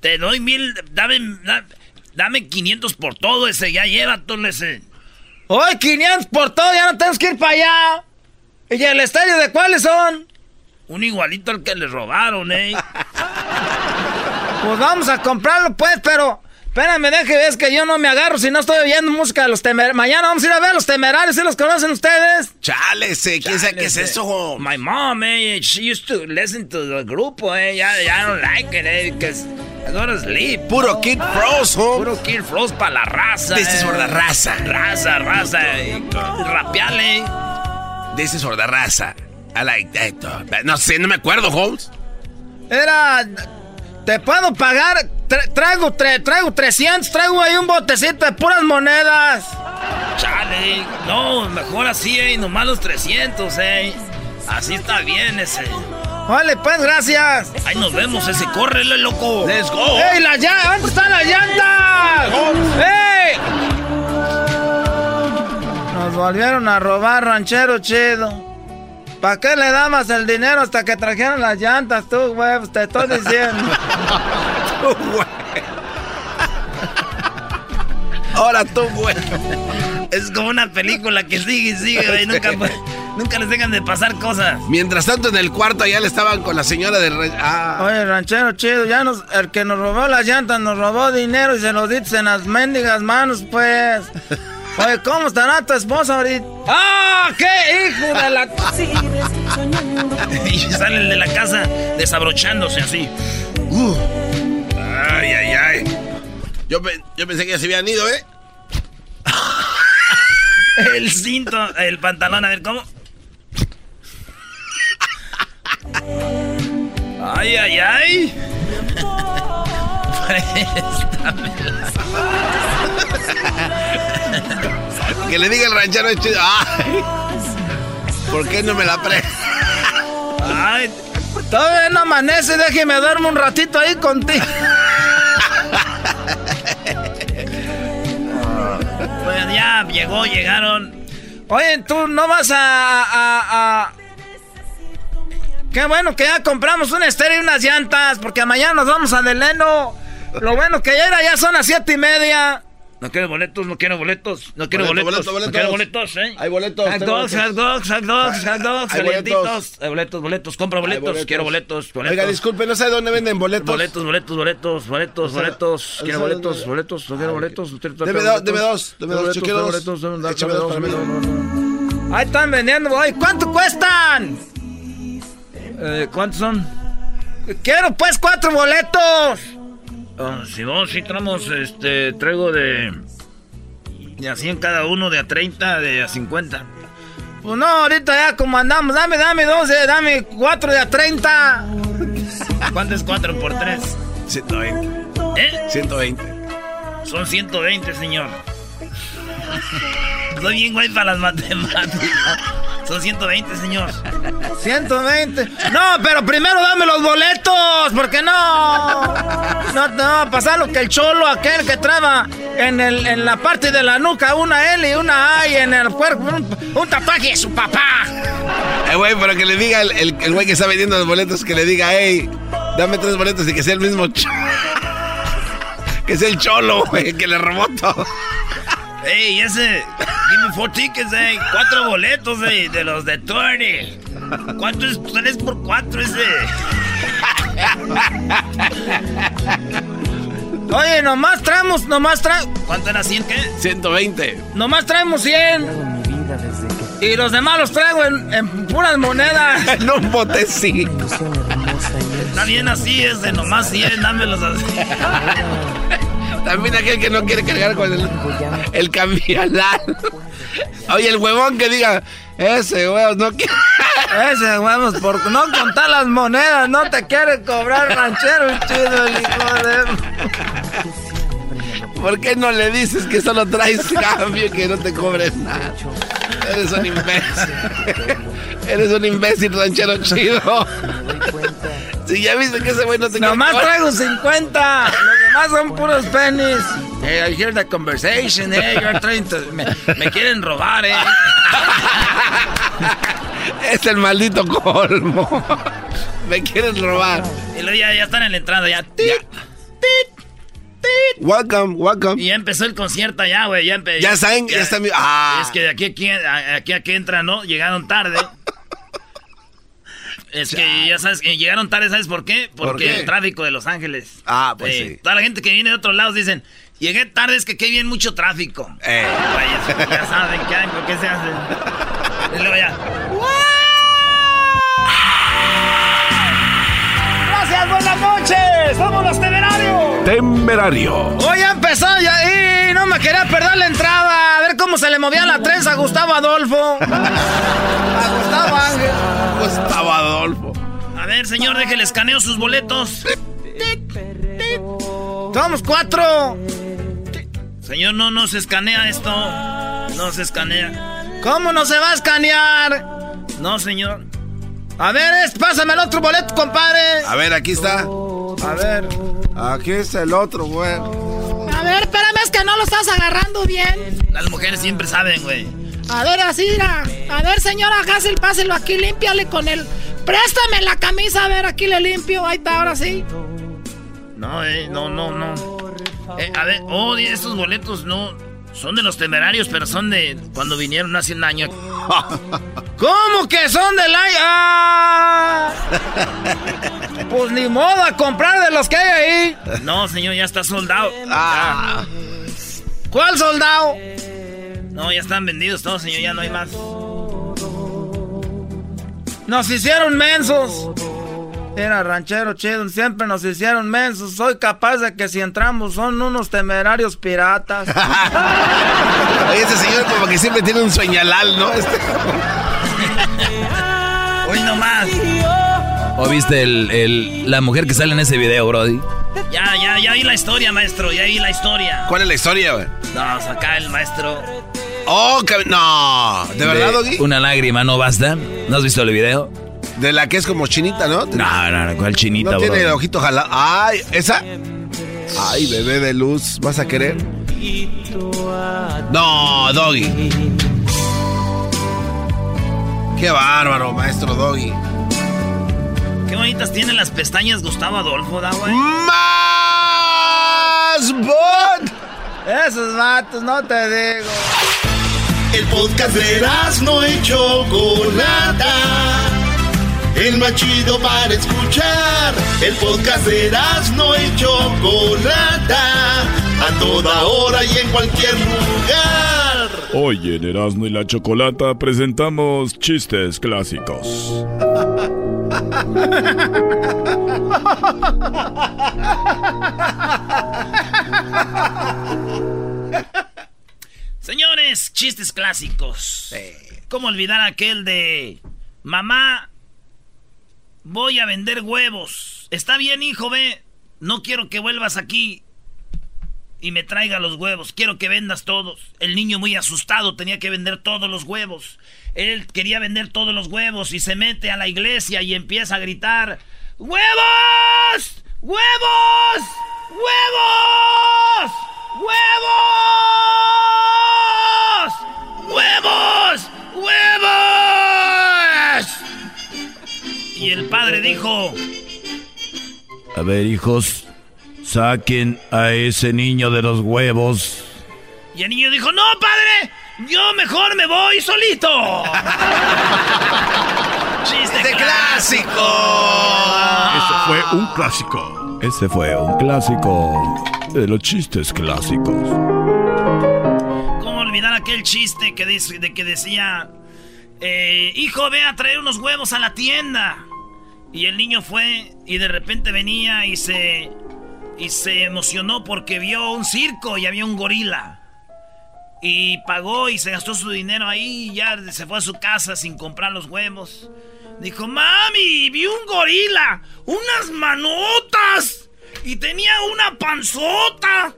Te doy mil. Dame, da- dame 500 por todo ese. Ya llévatelo ese. Hoy 500 por todo, ya no tenemos que ir para allá. ¿Y el estéreo de cuáles son? Un igualito al que le robaron, eh. Pues vamos a comprarlo, pues, pero. Espérame, deje, es que yo no me agarro si no estoy oyendo música de los temerarios. Mañana vamos a ir a ver a los temerarios, ¿sí los conocen ustedes? Chale, ese, ¿quién sabe qué es eso? My mom, eh, she used to listen to the grupo, eh. Ya, ya don't like it, eh, because I to sleep. Puro Kid Frost, Holmes. Puro Kid Frost para la raza. This is eh. for the raza. Raza, raza. eh, Rapeale. This is for the raza. I like that. No sé, no me acuerdo, Holmes. Era. Te puedo pagar. Tra- traigo, tre- traigo 300, traigo ahí un botecito de puras monedas. Chale. No, mejor así, eh. Nomás los 300, eh. Así está bien ese. Vale, pues, gracias. Ahí nos vemos ese. Córrele, loco. Let's go. ¡Ey, las llantas! ¿Dónde están las llantas? ¡Ey! Nos volvieron a robar, ranchero chido. ¿Para qué le dabas el dinero hasta que trajeron las llantas, tú, güey? Pues Te estoy diciendo. [LAUGHS] Ahora tú, güey. Es como una película que sigue y sigue, güey. Nunca, nunca les dejan de pasar cosas. Mientras tanto, en el cuarto allá le estaban con la señora de... re- Ah, Oye, ranchero chido, ya nos, el que nos robó las llantas nos robó dinero y se lo diste en las mendigas manos, pues. [LAUGHS] Oye, ¿cómo estará tu esposa ahorita? ¡Ah! ¡Qué hijo de la... [LAUGHS] y salen de la casa desabrochándose así. Uh. Ay, ay, ay. Yo, pe- yo pensé que ya se habían ido, ¿eh? [LAUGHS] El cinto, el pantalón, a ver cómo. Ay, ay, ay. Que le diga el ranchero es chido. Ay, ¿Por qué no me la pre... Ay, todavía no amanece, déjeme duermo un ratito ahí contigo. Pues ya llegó, llegaron. Oye, tú no vas a, a, a- Qué bueno que ya compramos un estéreo y unas llantas, porque mañana nos vamos a Deleno. Lo bueno que ya era, ya son las siete y media. No quiero boletos, no quiero boletos, no quiero Boleto, boletos, boleto, no quiero boletos. boletos, ¿eh? Hay boletos, Hot dogs, boletos. hot dogs, hot dogs, hot dogs, Hay calientitos. boletos. Hay boletos, boletos, compra boletos, boletos. quiero boletos, boletos. Oiga, disculpe, no sé dónde venden boletos. Boletos, boletos, boletos, boletos, boletos. Quiero boletos, boletos, no quiero boletos. Deme dos, boletos. deme dos, deme dos, quiero dos. boletos, Échame dos, dos. Ahí están vendiendo, oye, ¿cuánto cuestan? Eh, ¿Cuántos son? Quiero pues cuatro boletos. Ah, si vos sí traemos, este, traigo de... De a 100 cada uno, de a 30, de a 50. Pues no, ahorita ya como andamos, dame, dame 12, dame cuatro de a 30. ¿Cuánto es 4 por 3? 120. ¿Eh? 120. Son 120, señor. Soy bien güey para las matemáticas. Son 120, señor. [LAUGHS] 120. No, pero primero dame los boletos, porque no. No te va a pasar lo que el cholo, aquel que traba en, el, en la parte de la nuca, una L y una A y en el cuerpo un, un tatuaje de su papá. Eh, güey, pero que le diga el, el, el güey que está vendiendo los boletos, que le diga, hey, dame tres boletos y que sea el mismo cho- [LAUGHS] Que sea el cholo, güey, que le robó todo. Ey, ese. Give me four tickets, eh. Cuatro boletos, eh. De los de 30. ¿Cuánto es 3 por 4 ese? Oye, nomás traemos, nomás traemos. ¿Cuánto era 100 qué? 120. Nomás traemos 100. Y los demás los traigo en, en puras monedas. [LAUGHS] en un botecito. Está bien así, es de nomás 100, dámelos así. También aquel que no quiere cargar con el, el. Oye, el huevón que diga, ese huevos no quiere. Ese huevos, por no contar las monedas, no te quiere cobrar ranchero chido, el hijo de. [LAUGHS] ¿Por qué no le dices que solo traes cambio y que no te cobres nada? Eres un imbécil. [LAUGHS] Eres un imbécil ranchero chido. Si ya viste que ese güey no te Nomás traigo 50. Los demás son puros pennies. Hey, I hear the conversation. Hey, you're trying to... Me, me quieren robar, eh. [LAUGHS] Es el maldito colmo. [LAUGHS] Me quieren robar. Y luego ya, ya están en la entrada, ya. tit, Welcome, welcome. Y ya empezó el concierto allá, güey. Ya, Ya saben, ya está mi- ah. Es que de aquí a aquí, aquí a que entran, ¿no? Llegaron tarde. [LAUGHS] Es que ya sabes que llegaron tarde, ¿sabes por qué? ¿Por Porque qué? el tráfico de Los Ángeles. Ah, pues Eh, sí. Toda la gente que viene de otros lados dicen, llegué tarde, es que aquí viene mucho tráfico. Eh. Vaya, ya saben qué hay, por qué se hace. Y luego ya. Gracias, buenas noches. Somos los temerarios. Temerario. Hoy ya empezó ya, y no me quería perder la entrada. A ver cómo se le movía la trenza a Gustavo Adolfo. [LAUGHS] A Gustavo Ángel. Gustavo Adolfo. A ver, señor, déjele escaneo sus boletos. Somos cuatro. Señor, no, no se escanea esto. No se escanea. ¿Cómo no se va a escanear? No, señor. A ver, es- pásame el otro boleto, compadre. A ver, aquí está. A ver. Aquí está el otro, güey. A ver, espérame, es que no lo estás agarrando bien. Las mujeres siempre saben, güey. A ver, así. A ver, señora Hassel, páselo aquí, límpiale con él. Préstame la camisa, a ver, aquí le limpio. Ahí está, ahora sí. No, eh, no, no, no. Eh, a ver, oh, estos boletos no. Son de los temerarios, pero son de cuando vinieron hace un año. [LAUGHS] ¿Cómo que son del año? ¡Ah! Pues ni modo a comprar de los que hay ahí. No, señor, ya está soldado. Ah. ¿Cuál soldado? No, ya están vendidos todos, señor, ya no hay más. Nos hicieron mensos. Era ranchero chido, siempre nos hicieron mensos. Soy capaz de que si entramos son unos temerarios piratas. [LAUGHS] Oye, ese señor como que siempre tiene un sueñalal, ¿no? Este- Hoy nomás. ¿O viste el, el- la mujer que sale en ese video, Brody? Ya, ya, ya vi la historia, maestro, ya vi la historia. ¿Cuál es la historia, güey? No, acá el maestro. Oh, no. ¿De verdad, Doggy? Una lágrima no basta. ¿No has visto el video? De la que es como chinita, ¿no? No, no, no, ¿cuál chinita, No tiene el ojito jalado. Ay, esa. Ay, bebé de luz, ¿vas a querer? No, Doggy. Qué bárbaro, maestro Doggy. Qué bonitas tienen las pestañas Gustavo Adolfo, da, güey. ¡Más bot! Esos vatos, no te digo. El podcast de no y Chocolata. El más chido para escuchar. El podcast de no y Chocolata. A toda hora y en cualquier lugar. Hoy en Erasmo y la Chocolata presentamos chistes clásicos. [LAUGHS] Señores, chistes clásicos. ¿Cómo olvidar aquel de mamá? Voy a vender huevos. Está bien, hijo, ve. No quiero que vuelvas aquí y me traiga los huevos. Quiero que vendas todos. El niño muy asustado tenía que vender todos los huevos. Él quería vender todos los huevos y se mete a la iglesia y empieza a gritar: ¡Huevos! ¡Huevos! ¡Huevos! ¡Huevos! ¡Huevos! ¡Huevos! Y el padre dijo: A ver, hijos, saquen a ese niño de los huevos. Y el niño dijo, no, padre, yo mejor me voy solito. [LAUGHS] Chiste ¡Chiste clásico! Ah. fue un clásico. Ese fue un clásico de los chistes clásicos. ¿Cómo olvidar aquel chiste que, dice, de que decía, eh, hijo, ve a traer unos huevos a la tienda? Y el niño fue y de repente venía y se, y se emocionó porque vio un circo y había un gorila. Y pagó y se gastó su dinero ahí y ya se fue a su casa sin comprar los huevos. Dijo, mami, vi un gorila, unas manotas y tenía una panzota,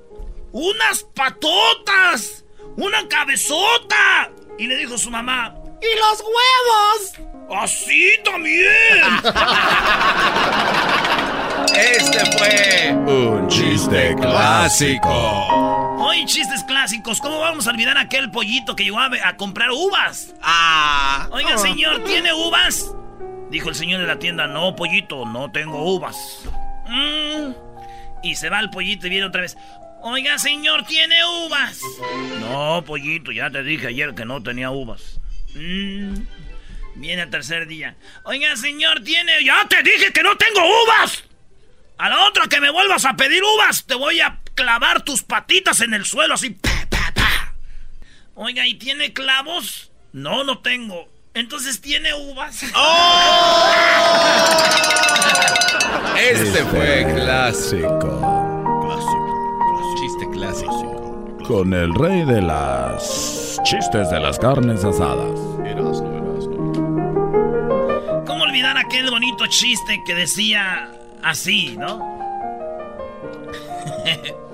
unas patotas, una cabezota. Y le dijo su mamá, ¡y los huevos! ¡Así también! [LAUGHS] Este fue un chiste clásico. Hoy chistes clásicos. ¿Cómo vamos a olvidar aquel pollito que llegó a, a comprar uvas? Ah. Oiga, señor, ¿tiene uvas? Dijo el señor de la tienda, no, pollito, no tengo uvas. Mm. Y se va el pollito y viene otra vez. Oiga, señor, ¿tiene uvas? No, pollito, ya te dije ayer que no tenía uvas. Mm. Viene el tercer día. Oiga, señor, ¿tiene...? Ya te dije que no tengo uvas. A la otra que me vuelvas a pedir uvas, te voy a clavar tus patitas en el suelo así. pa, pa, pa. Oiga, ¿y tiene clavos? No, no tengo. Entonces, ¿tiene uvas? Este fue clásico. Chiste clásico. Con el rey de las chistes de las carnes asadas. ¿Cómo olvidar aquel bonito chiste que decía así, no? [LAUGHS]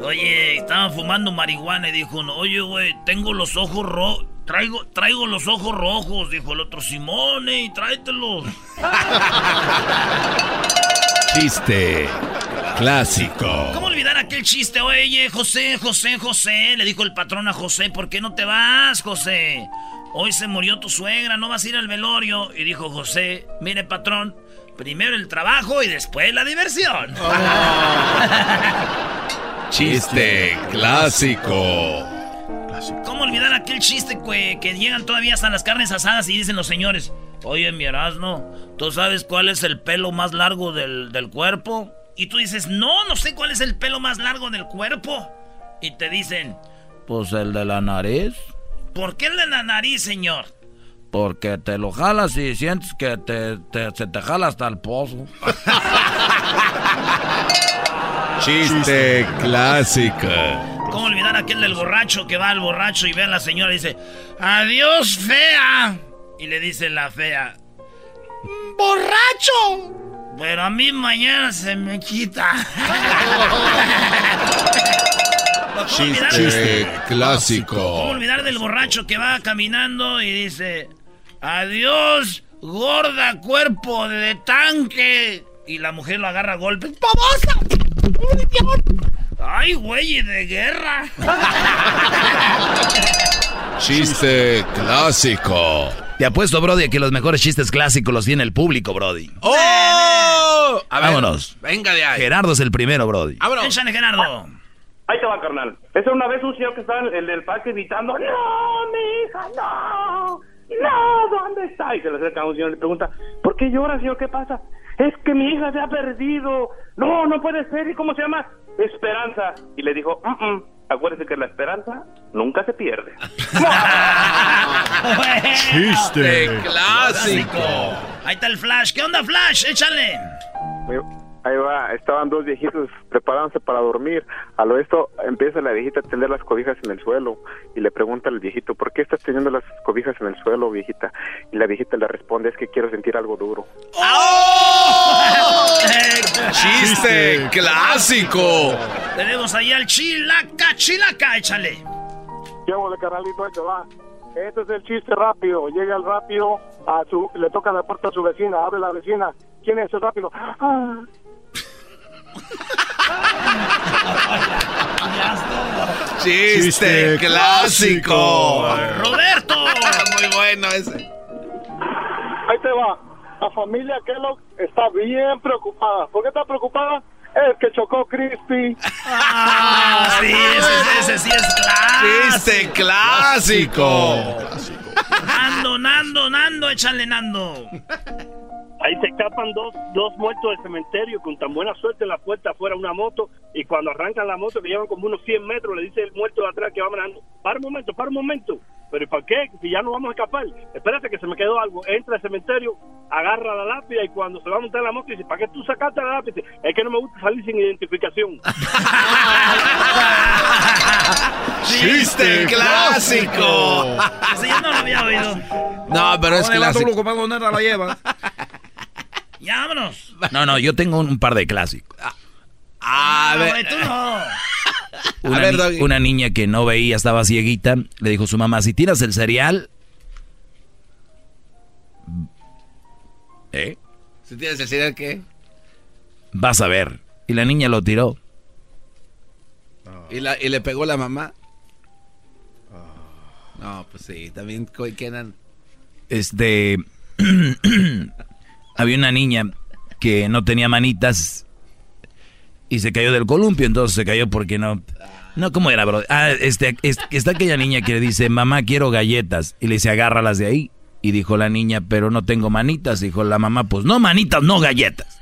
Oye, estaban fumando marihuana y dijo uno, oye, güey, tengo los ojos rojos. Traigo, traigo los ojos rojos, dijo el otro, Simone, y tráetelos. [LAUGHS] Chiste clásico. ¿Cómo olvidar aquel chiste? Oye, José, José, José, le dijo el patrón a José, ¿por qué no te vas, José? Hoy se murió tu suegra, no vas a ir al velorio. Y dijo José, mire, patrón, primero el trabajo y después la diversión. [LAUGHS] Chiste clásico. ¿Cómo olvidar aquel chiste que, que llegan todavía hasta las carnes asadas y dicen los señores, oye, mi Erasmo, ¿tú sabes cuál es el pelo más largo del, del cuerpo? Y tú dices, no, no sé cuál es el pelo más largo del cuerpo. Y te dicen, Pues el de la nariz. ¿por qué el de la nariz, señor? Porque te lo jalas y sientes que te, te- se te jala hasta el pozo. [LAUGHS] Chiste clásico. ¿Cómo olvidar aquel del borracho que va al borracho y ve a la señora y dice, adiós, fea? Y le dice la fea, ¡Borracho! pero a mí mañana se me quita. [LAUGHS] ¿Cómo olvidar- Chiste ¿Cómo clásico. olvidar del borracho que va caminando y dice, adiós, gorda cuerpo de tanque? Y la mujer lo agarra a golpes. ¡Babosa! ¡Ay, güey, de guerra! [LAUGHS] Chiste clásico. Te apuesto, Brody, a que los mejores chistes clásicos los tiene el público, Brody. ¡Oh! A ver, Vámonos. Venga de ahí. Gerardo es el primero, Brody. Vámonos. Échale, Gerardo. Ahí te va, carnal. Esa una vez un señor que estaba en el, del parque gritando, ¡No, mi hija, no! ¡No! ¿Dónde está? Y se le acerca a un señor y le pregunta, ¿por qué llora, señor? ¿Qué pasa? Es que mi hija se ha perdido. No, no puede ser. ¿Y cómo se llama? Esperanza. Y le dijo, "Mm, mm, acuérdese que la esperanza nunca se pierde. [LAUGHS] Chiste clásico. Ahí está el Flash. ¿Qué onda, Flash? Échale. Ahí va, estaban dos viejitos preparándose para dormir. A lo esto empieza la viejita a tender las cobijas en el suelo y le pregunta al viejito, ¿por qué estás teniendo las cobijas en el suelo, viejita? Y la viejita le responde, es que quiero sentir algo duro. Chiste clásico. Tenemos ahí al Chilaca, Chilaca. Échale. ¿Qué de carnalito? Ahí te va. Este es el chiste rápido. Llega el rápido, a su, le toca la puerta a su vecina, abre la vecina. ¿Quién es el rápido? Ah. Chiste clásico. Roberto. Muy bueno ese. Ahí te va. La familia Kellogg está bien preocupada. ¿Por qué está preocupada? Es que chocó Crispy. Ah, sí, ese, ese sí es clásico. Chiste clásico. Nando, Nando, Nando, échale Nando. Ahí se escapan dos, dos muertos del cementerio con tan buena suerte en la puerta afuera una moto y cuando arrancan la moto que llevan como unos 100 metros le dice el muerto de atrás que va manejando, para un momento, para un momento. Pero ¿y para qué? Si ya no vamos a escapar. Espérate que se me quedó algo. Entra al cementerio, agarra la lápida y cuando se va a montar en la moto dice, ¿para qué tú sacaste la lápida? Es que no me gusta salir sin identificación. [LAUGHS] ¡Chiste clásico! Ese yo no lo había oído. No, pero es clásico. loco, ¿para dónde la lleva? [LAUGHS] Ya, vámonos. No, no, yo tengo un par de clásicos. A No, ver. güey, tú no. [LAUGHS] Una, ver, ni- una niña que no veía, estaba cieguita, le dijo a su mamá, si tiras el cereal... ¿Eh? Si tienes el cereal, ¿qué? Vas a ver. Y la niña lo tiró. ¿Y, la, y le pegó la mamá. No, pues sí, también quedan. Este... [CLEARS THROAT] había una niña que no tenía manitas y se cayó del columpio, entonces se cayó porque no... No, ¿cómo era, bro? Ah, este, es- está aquella niña que le dice, mamá, quiero galletas. Y le dice, agárralas de ahí. Y dijo la niña, pero no tengo manitas. Dijo la mamá, pues no manitas, no galletas.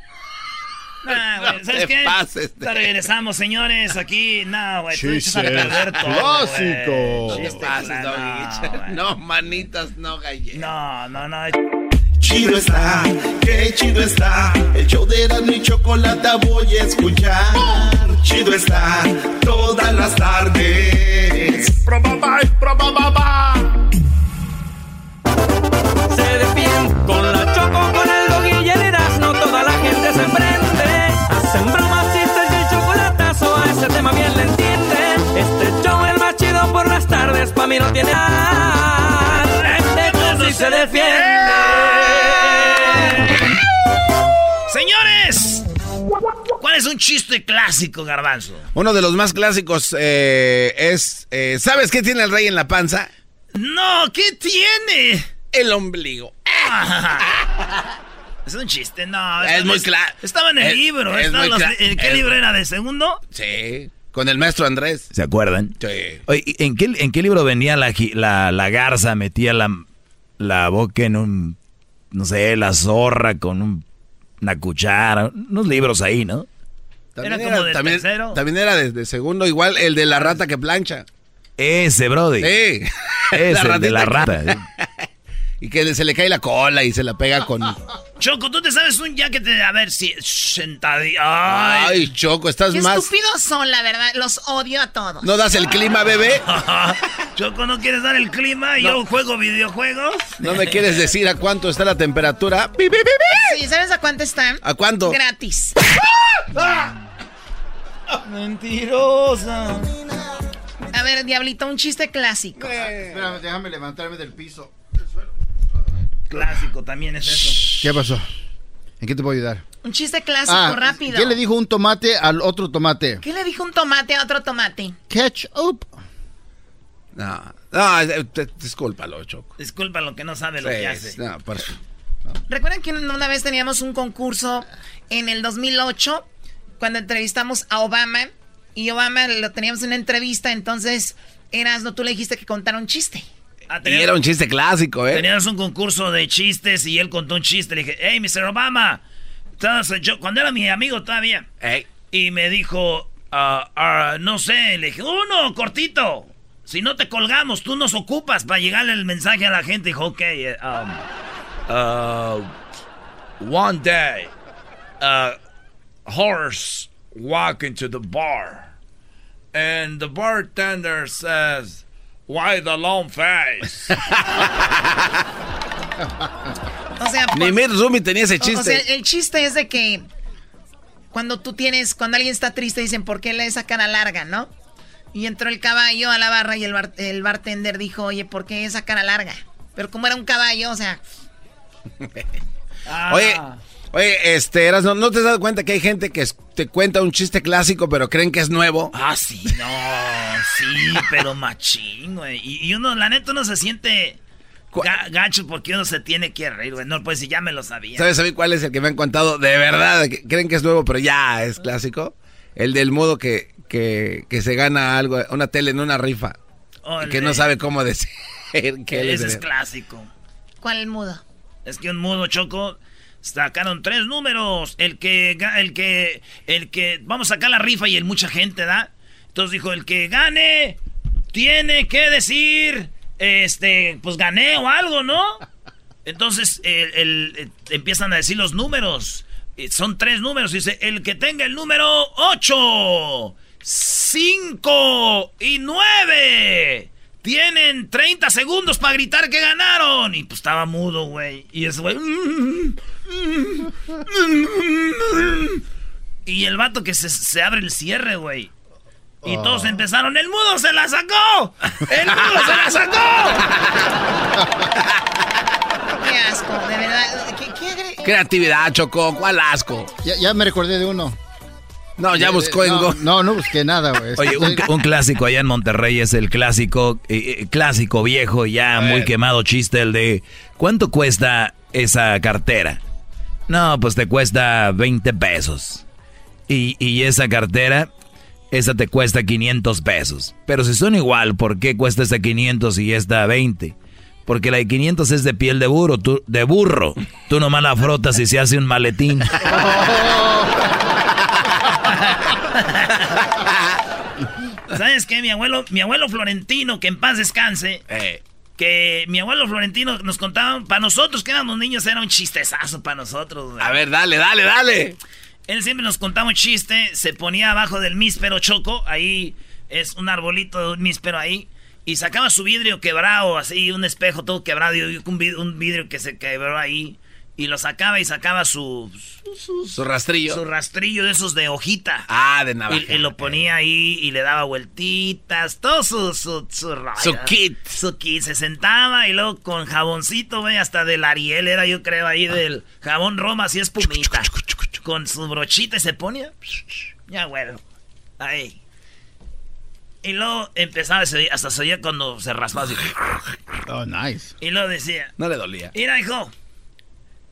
Nah, güey, ¿sabes te qué? pases de- regresamos, señores, aquí. No, güey, tú echas a Chiste perder todo, clásico. No no, güey. No, manitas, no galletas. No, no, no. Chido está, qué chido está. El show de Erasmo y Chocolata voy a escuchar. Chido está, todas las tardes. Probaba, probaba, Se defiende con la choco, con el doggy y el Erasmo, toda la gente se prende. Hacen bromas, chistes y el chocolatazo, a ese tema bien le entienden. Este show es más chido por las tardes, pa' mí no tiene nada. Este show sí se defiende. ¿Cuál es un chiste clásico, Garbanzo? Uno de los más clásicos eh, es. eh, ¿Sabes qué tiene el rey en la panza? No, ¿qué tiene? El ombligo. [LAUGHS] Es un chiste, no. Es muy es- cla- Estaba en el es- libro. es estaban muy los- cla- ¿En qué es- libro era? ¿De segundo? Sí, con el maestro Andrés. ¿Se acuerdan? Sí. Oye, ¿y ¿en qué, ¿en qué libro venía la, gi- la, la garza? Metía la, la boca en un, no sé, la zorra con un- una cuchara. Unos libros ahí, ¿no? También Era como de también, tercero. también era de, de segundo, igual el de la rata que plancha. Ese, Brody. Sí. [LAUGHS] Ese, el de la rata. que- [LAUGHS] y que se le cae la cola y se la pega con. Choco, tú te sabes un ya que te. A ver si. Sentadilla. Ay. Ay, Choco, estás Qué más. estúpidos son, la verdad. Los odio a todos. ¿No das el clima, bebé? [LAUGHS] Choco, ¿no quieres dar el clima? Yo juego videojuegos. ¿No me quieres decir a cuánto está la temperatura? Sí, ¿sabes a cuánto están? ¿A cuánto? Gratis. Mentirosa. A ver, Diablito, un chiste clásico. Espérame, déjame levantarme del piso. Clásico también es eso. ¿Qué pasó? ¿En qué te puedo ayudar? Un chiste clásico, Ah, rápido. ¿Qué le dijo un tomate al otro tomate? ¿Qué le dijo un tomate a otro tomate? Ketchup. No, no, eh, te- discúlpalo, Choco. Disculpa lo que no sabe lo Sí, que hace. no, por- ¿Recuerdan que una vez teníamos un concurso en el 2008 cuando entrevistamos a Obama? Y Obama lo teníamos en una entrevista, entonces Erasno, tú le dijiste que contara un chiste. Ah, Y era un chiste clásico, ¿eh? Teníamos un concurso de chistes y él contó un chiste. Le dije, hey, Mr. Obama. Entonces, yo, cuando era mi amigo todavía. Y me dijo, ah, ah, no sé, le dije, uno, cortito. Si no te colgamos, tú nos ocupas para llegarle el mensaje a la gente. Dijo, ok, eh, um, uh, one day, a horse walk into the bar. And the bartender says, why the long face? [LAUGHS] O sea, Ni Mitt Rumi tenía ese chiste. O sea, el chiste es de que cuando tú tienes, cuando alguien está triste, dicen, ¿por qué le esa cara larga, no? Y entró el caballo a la barra y el, bar- el bartender dijo, oye, ¿por qué esa cara larga? Pero como era un caballo, o sea, Oye, oye, este, eras, ¿no, ¿no te has dado cuenta que hay gente que es- te cuenta un chiste clásico pero creen que es nuevo? Ah, sí, no, sí, pero machín, güey. Y, y uno, la neta, uno se siente ga- gacho porque uno se tiene que reír, güey. No, pues si ya me lo sabía. ¿Sabes a mí cuál es el que me han contado de verdad? que creen que es nuevo pero ya es clásico. El del mudo que, que, que se gana algo, una tele en una rifa. Y que no sabe cómo decir [LAUGHS] que él es Ese es clásico. ¿cuál mudo? Es que un mudo choco Sacaron tres números. El que, el que, el que, vamos a sacar la rifa y el mucha gente, ¿da? Entonces dijo, el que gane tiene que decir, este, pues gané o algo, ¿no? Entonces el- eh, empiezan a decir los números. Eh, Son tres números. Dice, el que tenga el número 8, 5 y 9. Tienen 30 segundos para gritar que ganaron. Y pues estaba mudo, güey. Y ese güey... Y el vato que se, se abre el cierre, güey. Y Oh. todos empezaron, ¡el mudo se la sacó! ¡El mudo se la sacó! Qué asco, de verdad. ¿Qué, qué agre- Creatividad, Choco, ¿cuál asco? Ya, ya me recordé de uno. No, ya Eh, buscó en no, Go- No, no busqué nada, güey. Oye, un, un clásico allá en Monterrey es el clásico, eh, eh, clásico viejo, ya muy quemado chiste, el de ¿cuánto cuesta esa cartera? No, pues te cuesta 20 pesos. Y, y esa cartera, esa te cuesta 500 pesos. Pero si son igual, ¿por qué cuesta esta 500 y esta 20? Porque la de 500 es de piel de burro, tú, de burro. Tú nomás la frotas y se hace un maletín. [LAUGHS] ¿Sabes qué? Mi abuelo, mi abuelo Florentino, que en paz descanse, que mi abuelo Florentino nos contaba, para nosotros que éramos niños era un chistezazo para nosotros. güey. A ver, dale, dale, dale. Él siempre nos contaba un chiste, se ponía abajo del míspero choco, ahí es un arbolito de un míspero ahí, y sacaba su vidrio quebrado, así, un espejo todo quebrado, y un vidrio que se quebró ahí, y lo sacaba y sacaba su... Su rastrillo. Su rastrillo de esos de hojita. Ah, de navaja. Y, y lo ponía ahí y le daba vueltitas, todo su, su, su. Su kit. Su kit. Se sentaba y luego con jaboncito, güey, hasta del Ariel era yo creo ahí del jabón Roma, así espumita. Con su brochita y se ponía. Ya, güey. Ahí. Y luego empezaba, hasta se oía cuando se raspaba así. Oh, nice. Y luego decía, No le dolía. Mira, hijo.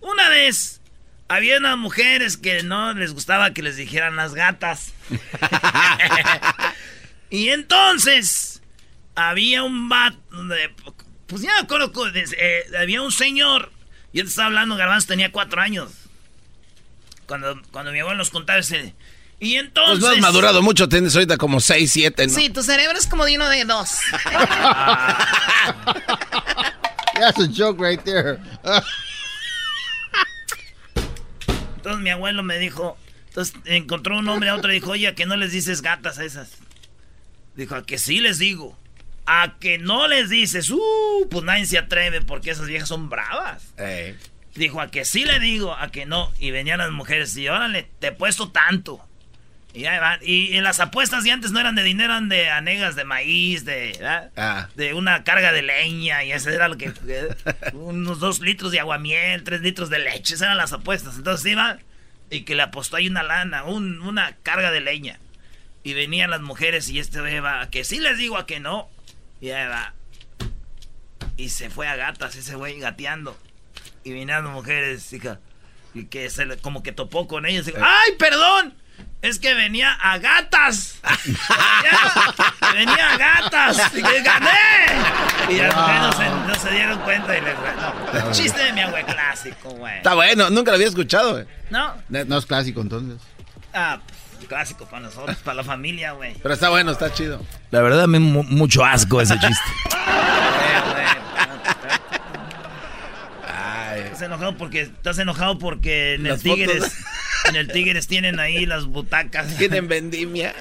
Una vez había unas mujeres que no les gustaba que les dijeran las gatas. [LAUGHS] y entonces había un bat. Pues ya me acuerdo eh, había un señor. Yo te estaba hablando, Garbanzo tenía cuatro años. Cuando, cuando mi abuelo nos contaba ese. Y Pues entonces. no has madurado mucho, tienes ahorita como 6, 7, ¿no? Sí, tu cerebro es como de uno de dos. [LAUGHS] [LAUGHS] That's a joke right there. Entonces mi abuelo me dijo, entonces encontró un hombre a otro y dijo, oye, ¿a que no les dices gatas a esas? Dijo, a que sí les digo. A que no les dices, uh, pues nadie se atreve porque esas viejas son bravas. Dijo, a que sí le digo, a que no. Y venían las mujeres y órale, te he puesto tanto. Y ahí van. Y en las apuestas de antes no eran de dinero, eran de anegas de maíz, de. Ah. de una carga de leña. Y ese era lo que. [LAUGHS] unos dos litros de aguamiel, tres litros de leche. Esas eran las apuestas. Entonces iba y que le apostó ahí una lana, un- una carga de leña. Y venían las mujeres y este güey va, a que sí les digo, a que no. Y ahí va. Y se fue a gatas ese güey gateando. Y vinieron las mujeres, hija. Y que se le- como que topó con ellos. Dijo, ¡Ay, perdón! Es que venía a gatas. venía, venía a gatas. Y que gané. Y mujeres no se, no se dieron cuenta y les no. Chiste de mi abuelo clásico, güey. Está bueno, nunca lo había escuchado, güey. No. No es clásico entonces. Ah, pues, clásico para nosotros, para la familia, güey. Pero está bueno, está chido. La verdad me mu- mucho asco ese chiste. [LAUGHS] Estás enojado porque estás enojado porque en el. Tigres en el Tigres tienen ahí las butacas. Tienen vendimia.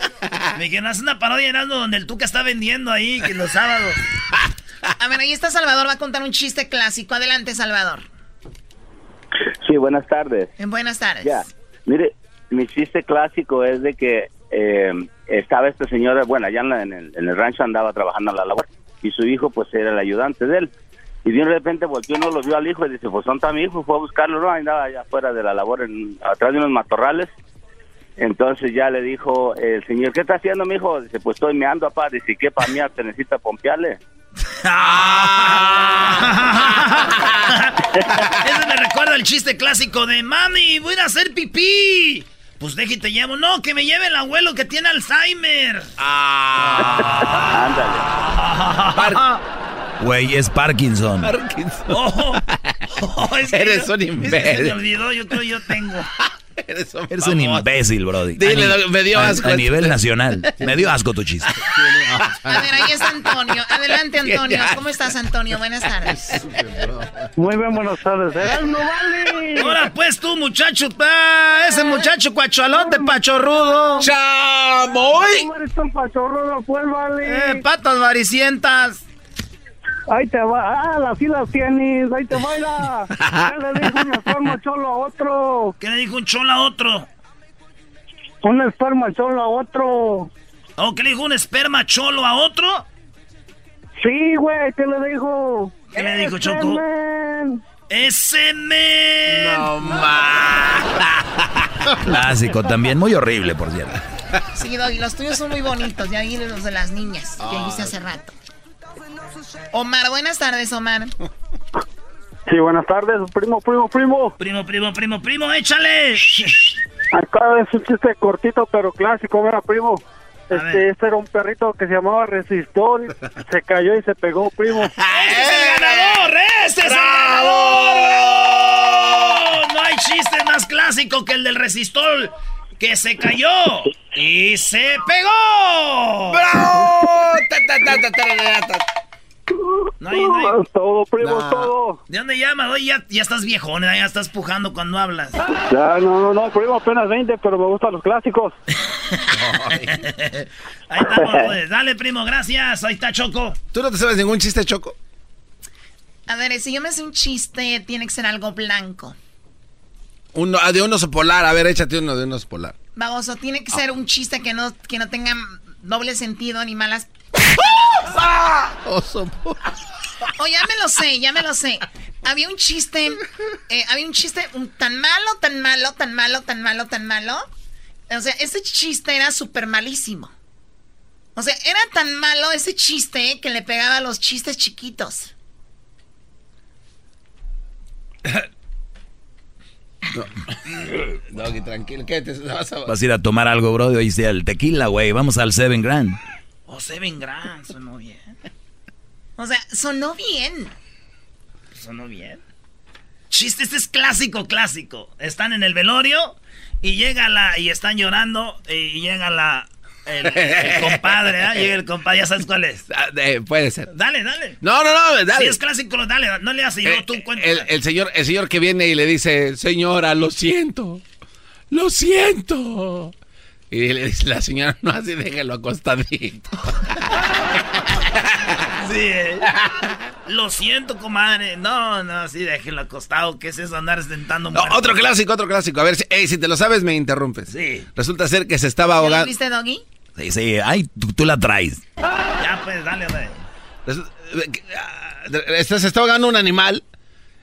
Me dijeron, haz una parodia en algo donde el Tuca está vendiendo ahí que los sábados. [LAUGHS] A ver, ahí está Salvador, va a contar un chiste clásico. Adelante, Salvador. Sí, buenas tardes. En buenas tardes. Ya, mire, mi chiste clásico es de que eh, estaba este señor, bueno, allá en, la- en el, en el rancho andaba trabajando a la labor y su hijo pues era el ayudante de él. Y de repente volteó y no lo vio al hijo y dice, pues ¿dónde está mi hijo? Fue a buscarlo, no, andaba allá afuera de la labor, en, atrás de unos matorrales. Entonces ya le dijo el señor, ¿qué está haciendo mi hijo? Dice, pues estoy meando, papá. Dice, ¿qué para mí te necesita pompearle? [LAUGHS] Eso me recuerda el chiste clásico de mami, voy a hacer pipí. Pues déjate te llamo. No, que me lleve el abuelo que tiene Alzheimer. Güey, es Parkinson. [LAUGHS] Oh, Es que Eres yo- un es que se me imbécil. olvidó, yo creo yo tengo. [LAUGHS] Eres un, Eres un imbécil, Brody. Dile, A me dio a- asco A, esto. nivel nacional. Me dio asco tu chiste. [LAUGHS] A ver, ahí está Antonio. Adelante, Antonio. ¿Cómo estás, Antonio? Buenas tardes. Muy bien, buenas tardes. ¡Eh, no vale! Ahora pues tú, muchacho, pa, ese muchacho cuachalote, pachorrudo. ¡Chamoy! ¿Cómo eres tan pachorrudo, pues, vale? Eh, patas varicientas. Ahí te va, ah, así las tienes, ahí te baila. [LAUGHS] ¿Qué le dijo un esperma cholo a otro? ¿Qué le dijo un cholo a otro? Un esperma cholo a otro. ¿O qué le dijo un esperma cholo a otro? Sí, güey, ¿qué le dijo? ¿Qué le dijo, Choco? men. ¡Ese men! No [LAUGHS] Clásico también. Muy horrible, por cierto. Sí, Doggy, los tuyos son muy bonitos. Ya vi los de las niñas que dijiste hace rato. Omar, buenas tardes, Omar. Sí, buenas tardes, primo, primo, primo. Primo, primo, primo, primo, échale. Acá es un chiste cortito pero clásico, mira, primo. Este, este era un perrito que se llamaba Resistol, [LAUGHS] se cayó y se pegó, primo. [LAUGHS] ¡Ese es el ganador! ¡Ese es el ganador! No hay chiste más clásico que el del resistol que se cayó y se pegó. ¡Bravo! [LAUGHS] No hay, no hay- Es todo, primo, es todo. ¿De dónde llamas? Oye, ya, ya estás viejón, ¿eh? ya estás pujando cuando hablas. Ya, no, no, no, primo, apenas 20, pero me gustan los clásicos. [LAUGHS] Ahí estamos, pues. Dale, primo, gracias. Ahí está Choco. ¿Tú no te sabes ningún chiste, Choco? A ver, si yo me hace un chiste, tiene que ser algo blanco. Uno, ah, de un oso polar. A ver, échate uno de un oso polar. Baboso, tiene que ser un chiste que no, que no tenga doble sentido ni malas. Oso. Oh, ya me lo sé, ya me lo sé. Había un chiste, eh, había un chiste tan malo, tan malo, tan malo, tan malo, tan malo. O sea, ese chiste era súper malísimo. O sea, era tan malo ese chiste que le pegaba a los chistes chiquitos. Doggy, tranquilo. ¿Qué te vas a... Vas a ir a tomar algo, Brody. Oíste el tequila, güey. Vamos al Seven Grand. Oh, Seven Grand, sonó bien. O sea, sonó bien. Sonó bien. Chiste, este es clásico, clásico. Están en el velorio y llega la. y están llorando y llega la. El, el [LAUGHS] compadre, ¿ah? Llega el compadre, ya sabes cuál es. Eh, puede ser. Dale, dale. No, no, no, dale. Si es clásico, dale, no le haces yo, Eh, tú cuenta. el, el señor, el señor que viene y le dice, señora, lo siento, lo siento. Y le dice la señora, no así, déjalo acostadito. [LAUGHS] Sí, eh. Lo siento, comadre. No, no, sí, déjelo acostado. ¿Qué es eso andar sentando No, otro clásico, otro clásico. A ver, si, te lo sabes, me interrumpes. Sí. Resulta ser que se estaba ¿Ya lo ahogando. viste, Doggy? Sí, sí. Ay, tú, tú la traes. Ya, pues, dale, dale. Este, se está ahogando un animal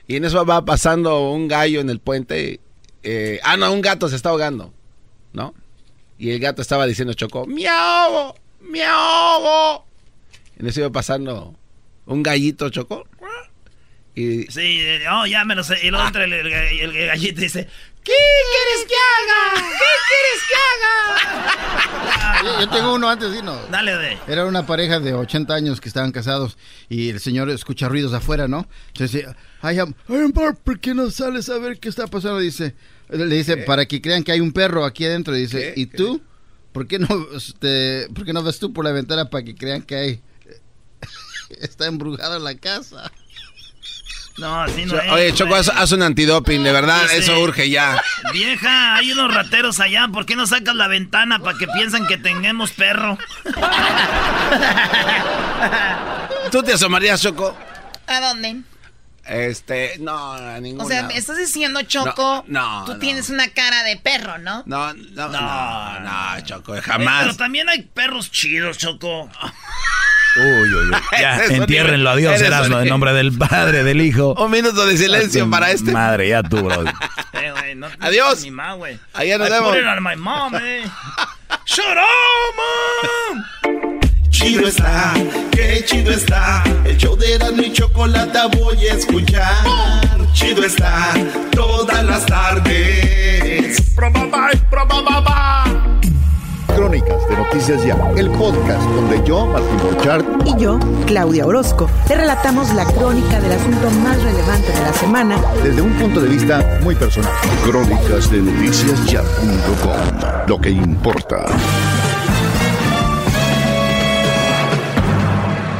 y en eso va pasando un gallo en el puente. eh, ah, no, un gato se está ahogando, ¿no? Y el gato estaba diciendo Choco. ¡me ahogo! En eso iba pasando un gallito Choco. Y Sí, oh, ya me lo sé. Y luego entra el, el- el- el gallito y dice: ¿Qué quieres que haga? ¿Qué quieres que haga? Yo, yo tengo uno antes. No. Dale, de. Era una pareja de 80 años que estaban casados y el señor escucha ruidos afuera, ¿no? Entonces dice, ay, am- ay, amor, ¿por qué no sales a ver qué está pasando? Dice, le dice, para que crean que hay un perro aquí adentro. Dice, ¿y tú? ¿Por qué no, este, por qué no ves tú por la ventana para que crean que hay... [LAUGHS] Está embrujada la casa. No, así no es. Oye, Choco, haz, un antidoping, de verdad, eso urge ya. Vieja, hay unos rateros allá. ¿Por qué no sacas la ventana para que piensen que tengamos perro? ¿Tú te asomarías, Choco? ¿A dónde? Este, no, a ninguna. O sea, me estás diciendo, Choco, No, no, tú no. tienes una cara de perro, ¿no? No, no, no, no, Choco, Eh, jamás. pero también hay perros chidos, Choco. [LAUGHS] Uy, uy, uy. Ya, entiérrenlo. Adiós, Erasmo, en nombre del Padre, del Hijo. Un minuto de silencio para este. Madre, ya tú, bro. [LAUGHS] Eh, güey, no- Adiós. Mi ma. Allá nos I vemos. put it on my mom, eh. [LAUGHS] Shut up, mom. Chido está, qué chido está. El show de Erasmo y Chocolata voy a escuchar. Chido está, todas las tardes. Probaba, probaba. Crónicas de Noticias Ya, el podcast donde yo, Martín Borchardt, y yo, Claudia Orozco, te relatamos la crónica del asunto más relevante de la semana desde un punto de vista muy personal. Crónicas de Noticias Ya.com, lo que importa.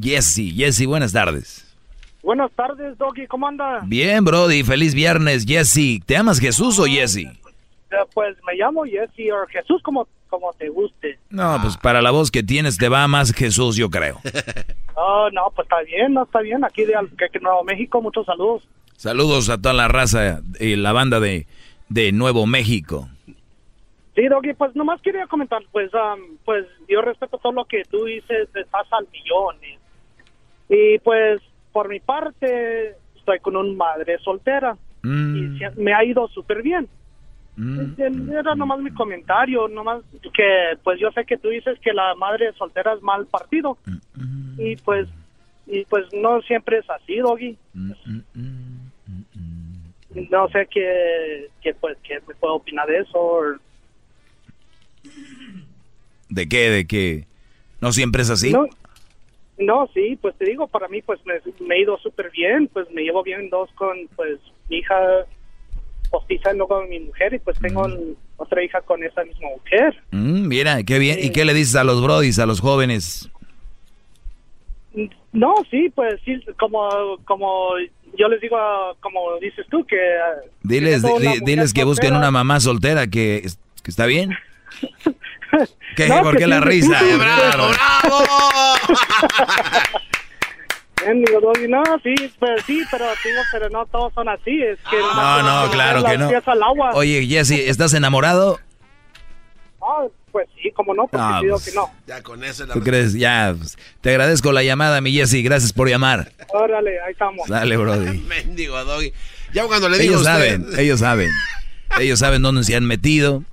Jesse. Jesse, buenas tardes. Buenas tardes, Doggy, ¿cómo anda? Bien, Brody, feliz viernes, Jesse. ¿Te amas Jesús o Jesse? Eh, Pues me llamo Jesse o Jesús como, como te guste. No, pues para la voz que tienes te va más Jesús, yo creo. [LAUGHS] Oh, no, pues está bien, no está bien. Aquí de Nuevo México, muchos saludos. Saludos a toda la raza y la banda de, de Nuevo México. Sí, Doggy, pues nomás quería comentar, pues, um, pues yo respeto todo lo que tú dices, estás al millón. Y, pues, por mi parte, estoy con una madre soltera Mm, y me ha ido súper bien. mm. Era nomás mi comentario, nomás que pues yo sé que tú dices que la madre soltera es mal partido y pues y pues no siempre es así, Doggy. No sé qué, qué pues qué me puedo opinar de eso. ¿De qué? ¿De qué? ¿No siempre es así? No, no, sí, pues te digo, para mí pues me, me he ido súper bien, pues me llevo bien dos con pues mi hija postiza y luego con mi mujer y pues tengo otra hija con esa misma mujer. Mm, mira, qué bien. ¿Y qué le dices a los brodis, a los jóvenes? No, sí, pues sí, como, como yo les digo, como dices tú, que... Diles, diles que busquen soltera- una mamá soltera que, que está bien. [LAUGHS] ¿Qué? No, ¿Por que qué la risa? sí, digo, Doggy, no, sí, pues sí, pero digo, pero no todos son así, es que... No, no, claro que no. Al agua. Oye, Jesse, ¿estás enamorado? Ah, pues sí, como no, porque Ah, digo pues. que no. Ya con eso la ¿Tú crees? Ya, pues, te agradezco la llamada, mi Jesse. Gracias por llamar. Órale, ahí estamos. Dale, Brody. [LAUGHS] Mendigo Doggy. Ya cuando le digo Ellos usted- saben, ellos saben. Ellos saben dónde se han metido. [LAUGHS]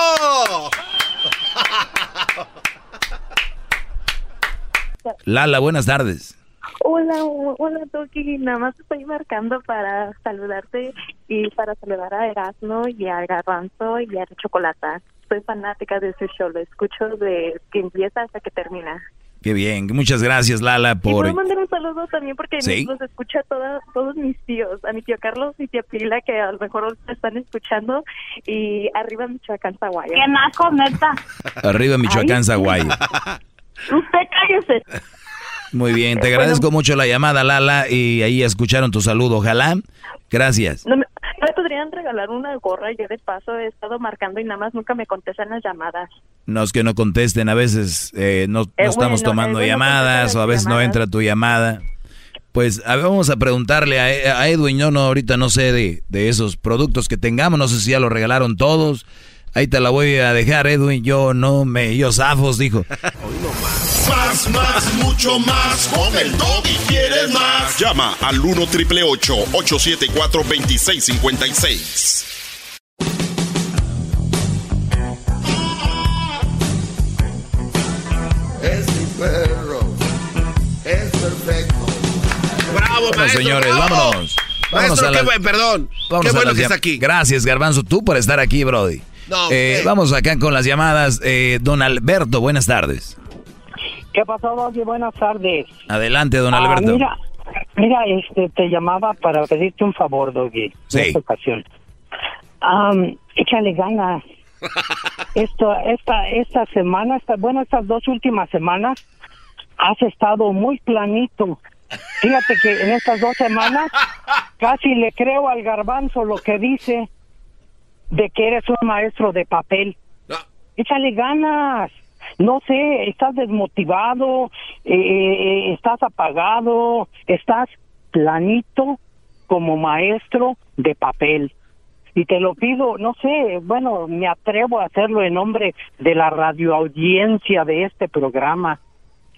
Lala, buenas tardes. Hola, hola Toki, nada más estoy marcando para saludarte y para saludar a Erasmo y a Garbanzo y a Chocolata. Soy fanática de su show, lo escucho de que empieza hasta que termina. Qué bien, muchas gracias Lala Y por... puedo mandar un saludo también porque Sí. los escucha toda, todos mis tíos, a mi tío Carlos y tía Pila que a lo mejor están escuchando y arriba Michoacán, Zaguayo. ¡Qué naco, neta! Arriba Michoacán, Ay, Zaguayo. [LAUGHS] Usted cállese. Muy bien, te agradezco mucho la llamada Lala y ahí escucharon tu saludo, ojalá. Gracias. No me, no me podrían regalar una gorra, yo de paso he estado marcando y nada más nunca me contestan las llamadas. No es que no contesten, a veces eh, no, no Eh, estamos bueno, tomando eh, bueno, llamadas o a veces no las entra tu llamada. Pues a ver, vamos a preguntarle a, a Edwin, yo no, ahorita no sé de, de esos productos que tengamos, no sé si ya lo regalaron todos. Ahí te la voy a dejar, Edwin. Yo no me. Yo zafos, dijo. [LAUGHS] más, más, mucho más. Con el y quieres más. Llama al 1 triple 874 2656. Es mi perro. Es perfecto. Bravo, bueno, maestro, señores, bravo. vámonos. Maestro, vámonos a la... qué, perdón. Vámonos qué bueno que está aquí. Gracias, Garbanzo, tú por estar aquí, Brody. No, Eh, eh. Vamos acá con las llamadas. Eh, don Alberto, buenas tardes. ¿Qué pasó, Doggy? Buenas tardes. Adelante, don Ah, Alberto. mira, mira, este, te llamaba para pedirte un favor, Doggy. Sí. En esta ocasión. Am, échale ganas. [LAUGHS] Esto, esta, esta semana, esta, bueno, estas dos últimas semanas, has estado muy planito. Fíjate que en estas dos semanas [LAUGHS] casi le creo al garbanzo lo que dice de que eres un maestro de papel. Échale ganas. No sé, estás desmotivado, eh, eh, estás apagado, estás planito como maestro de papel. Y te lo pido, no sé, bueno, me atrevo a hacerlo en nombre de la radioaudiencia de este programa.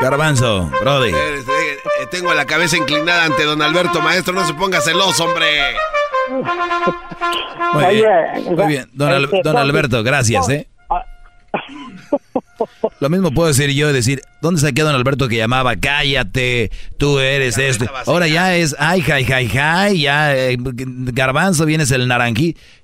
Garbanzo, Brody. Eh, eh, Tengo la cabeza inclinada ante don Alberto, maestro. No se ponga celoso, hombre. Muy Oye, bien, muy bien. Don, Al- este, don Alberto, gracias, ¿eh? Lo mismo puedo decir yo, decir, ¿dónde se quedó don Alberto que llamaba? Cállate, tú eres esto. Ahora ya es, ay, jai, jai, jai, ya, eh, garbanzo, vienes el naranjí.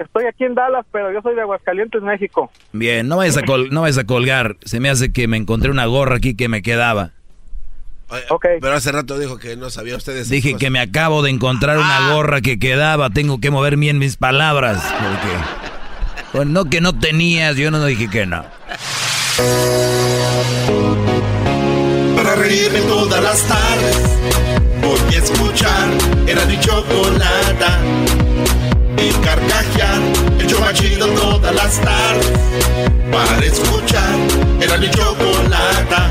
Estoy aquí en Dallas, pero yo soy de Aguascalientes, México. Bien, no vayas a, col- no vayas a colgar. Se me hace que me encontré una gorra aquí que me quedaba. Pero hace rato dijo que no sabía ustedes. Dije que me acabo de encontrar una gorra que quedaba. Tengo que mover bien mis palabras. Porque. Pues no que no tenías, yo no dije que no. Para reírme todas las tardes Voy a escuchar Era mi chocolata Y carcajear El show más chido todas las tardes. Para escuchar Era mi chocolata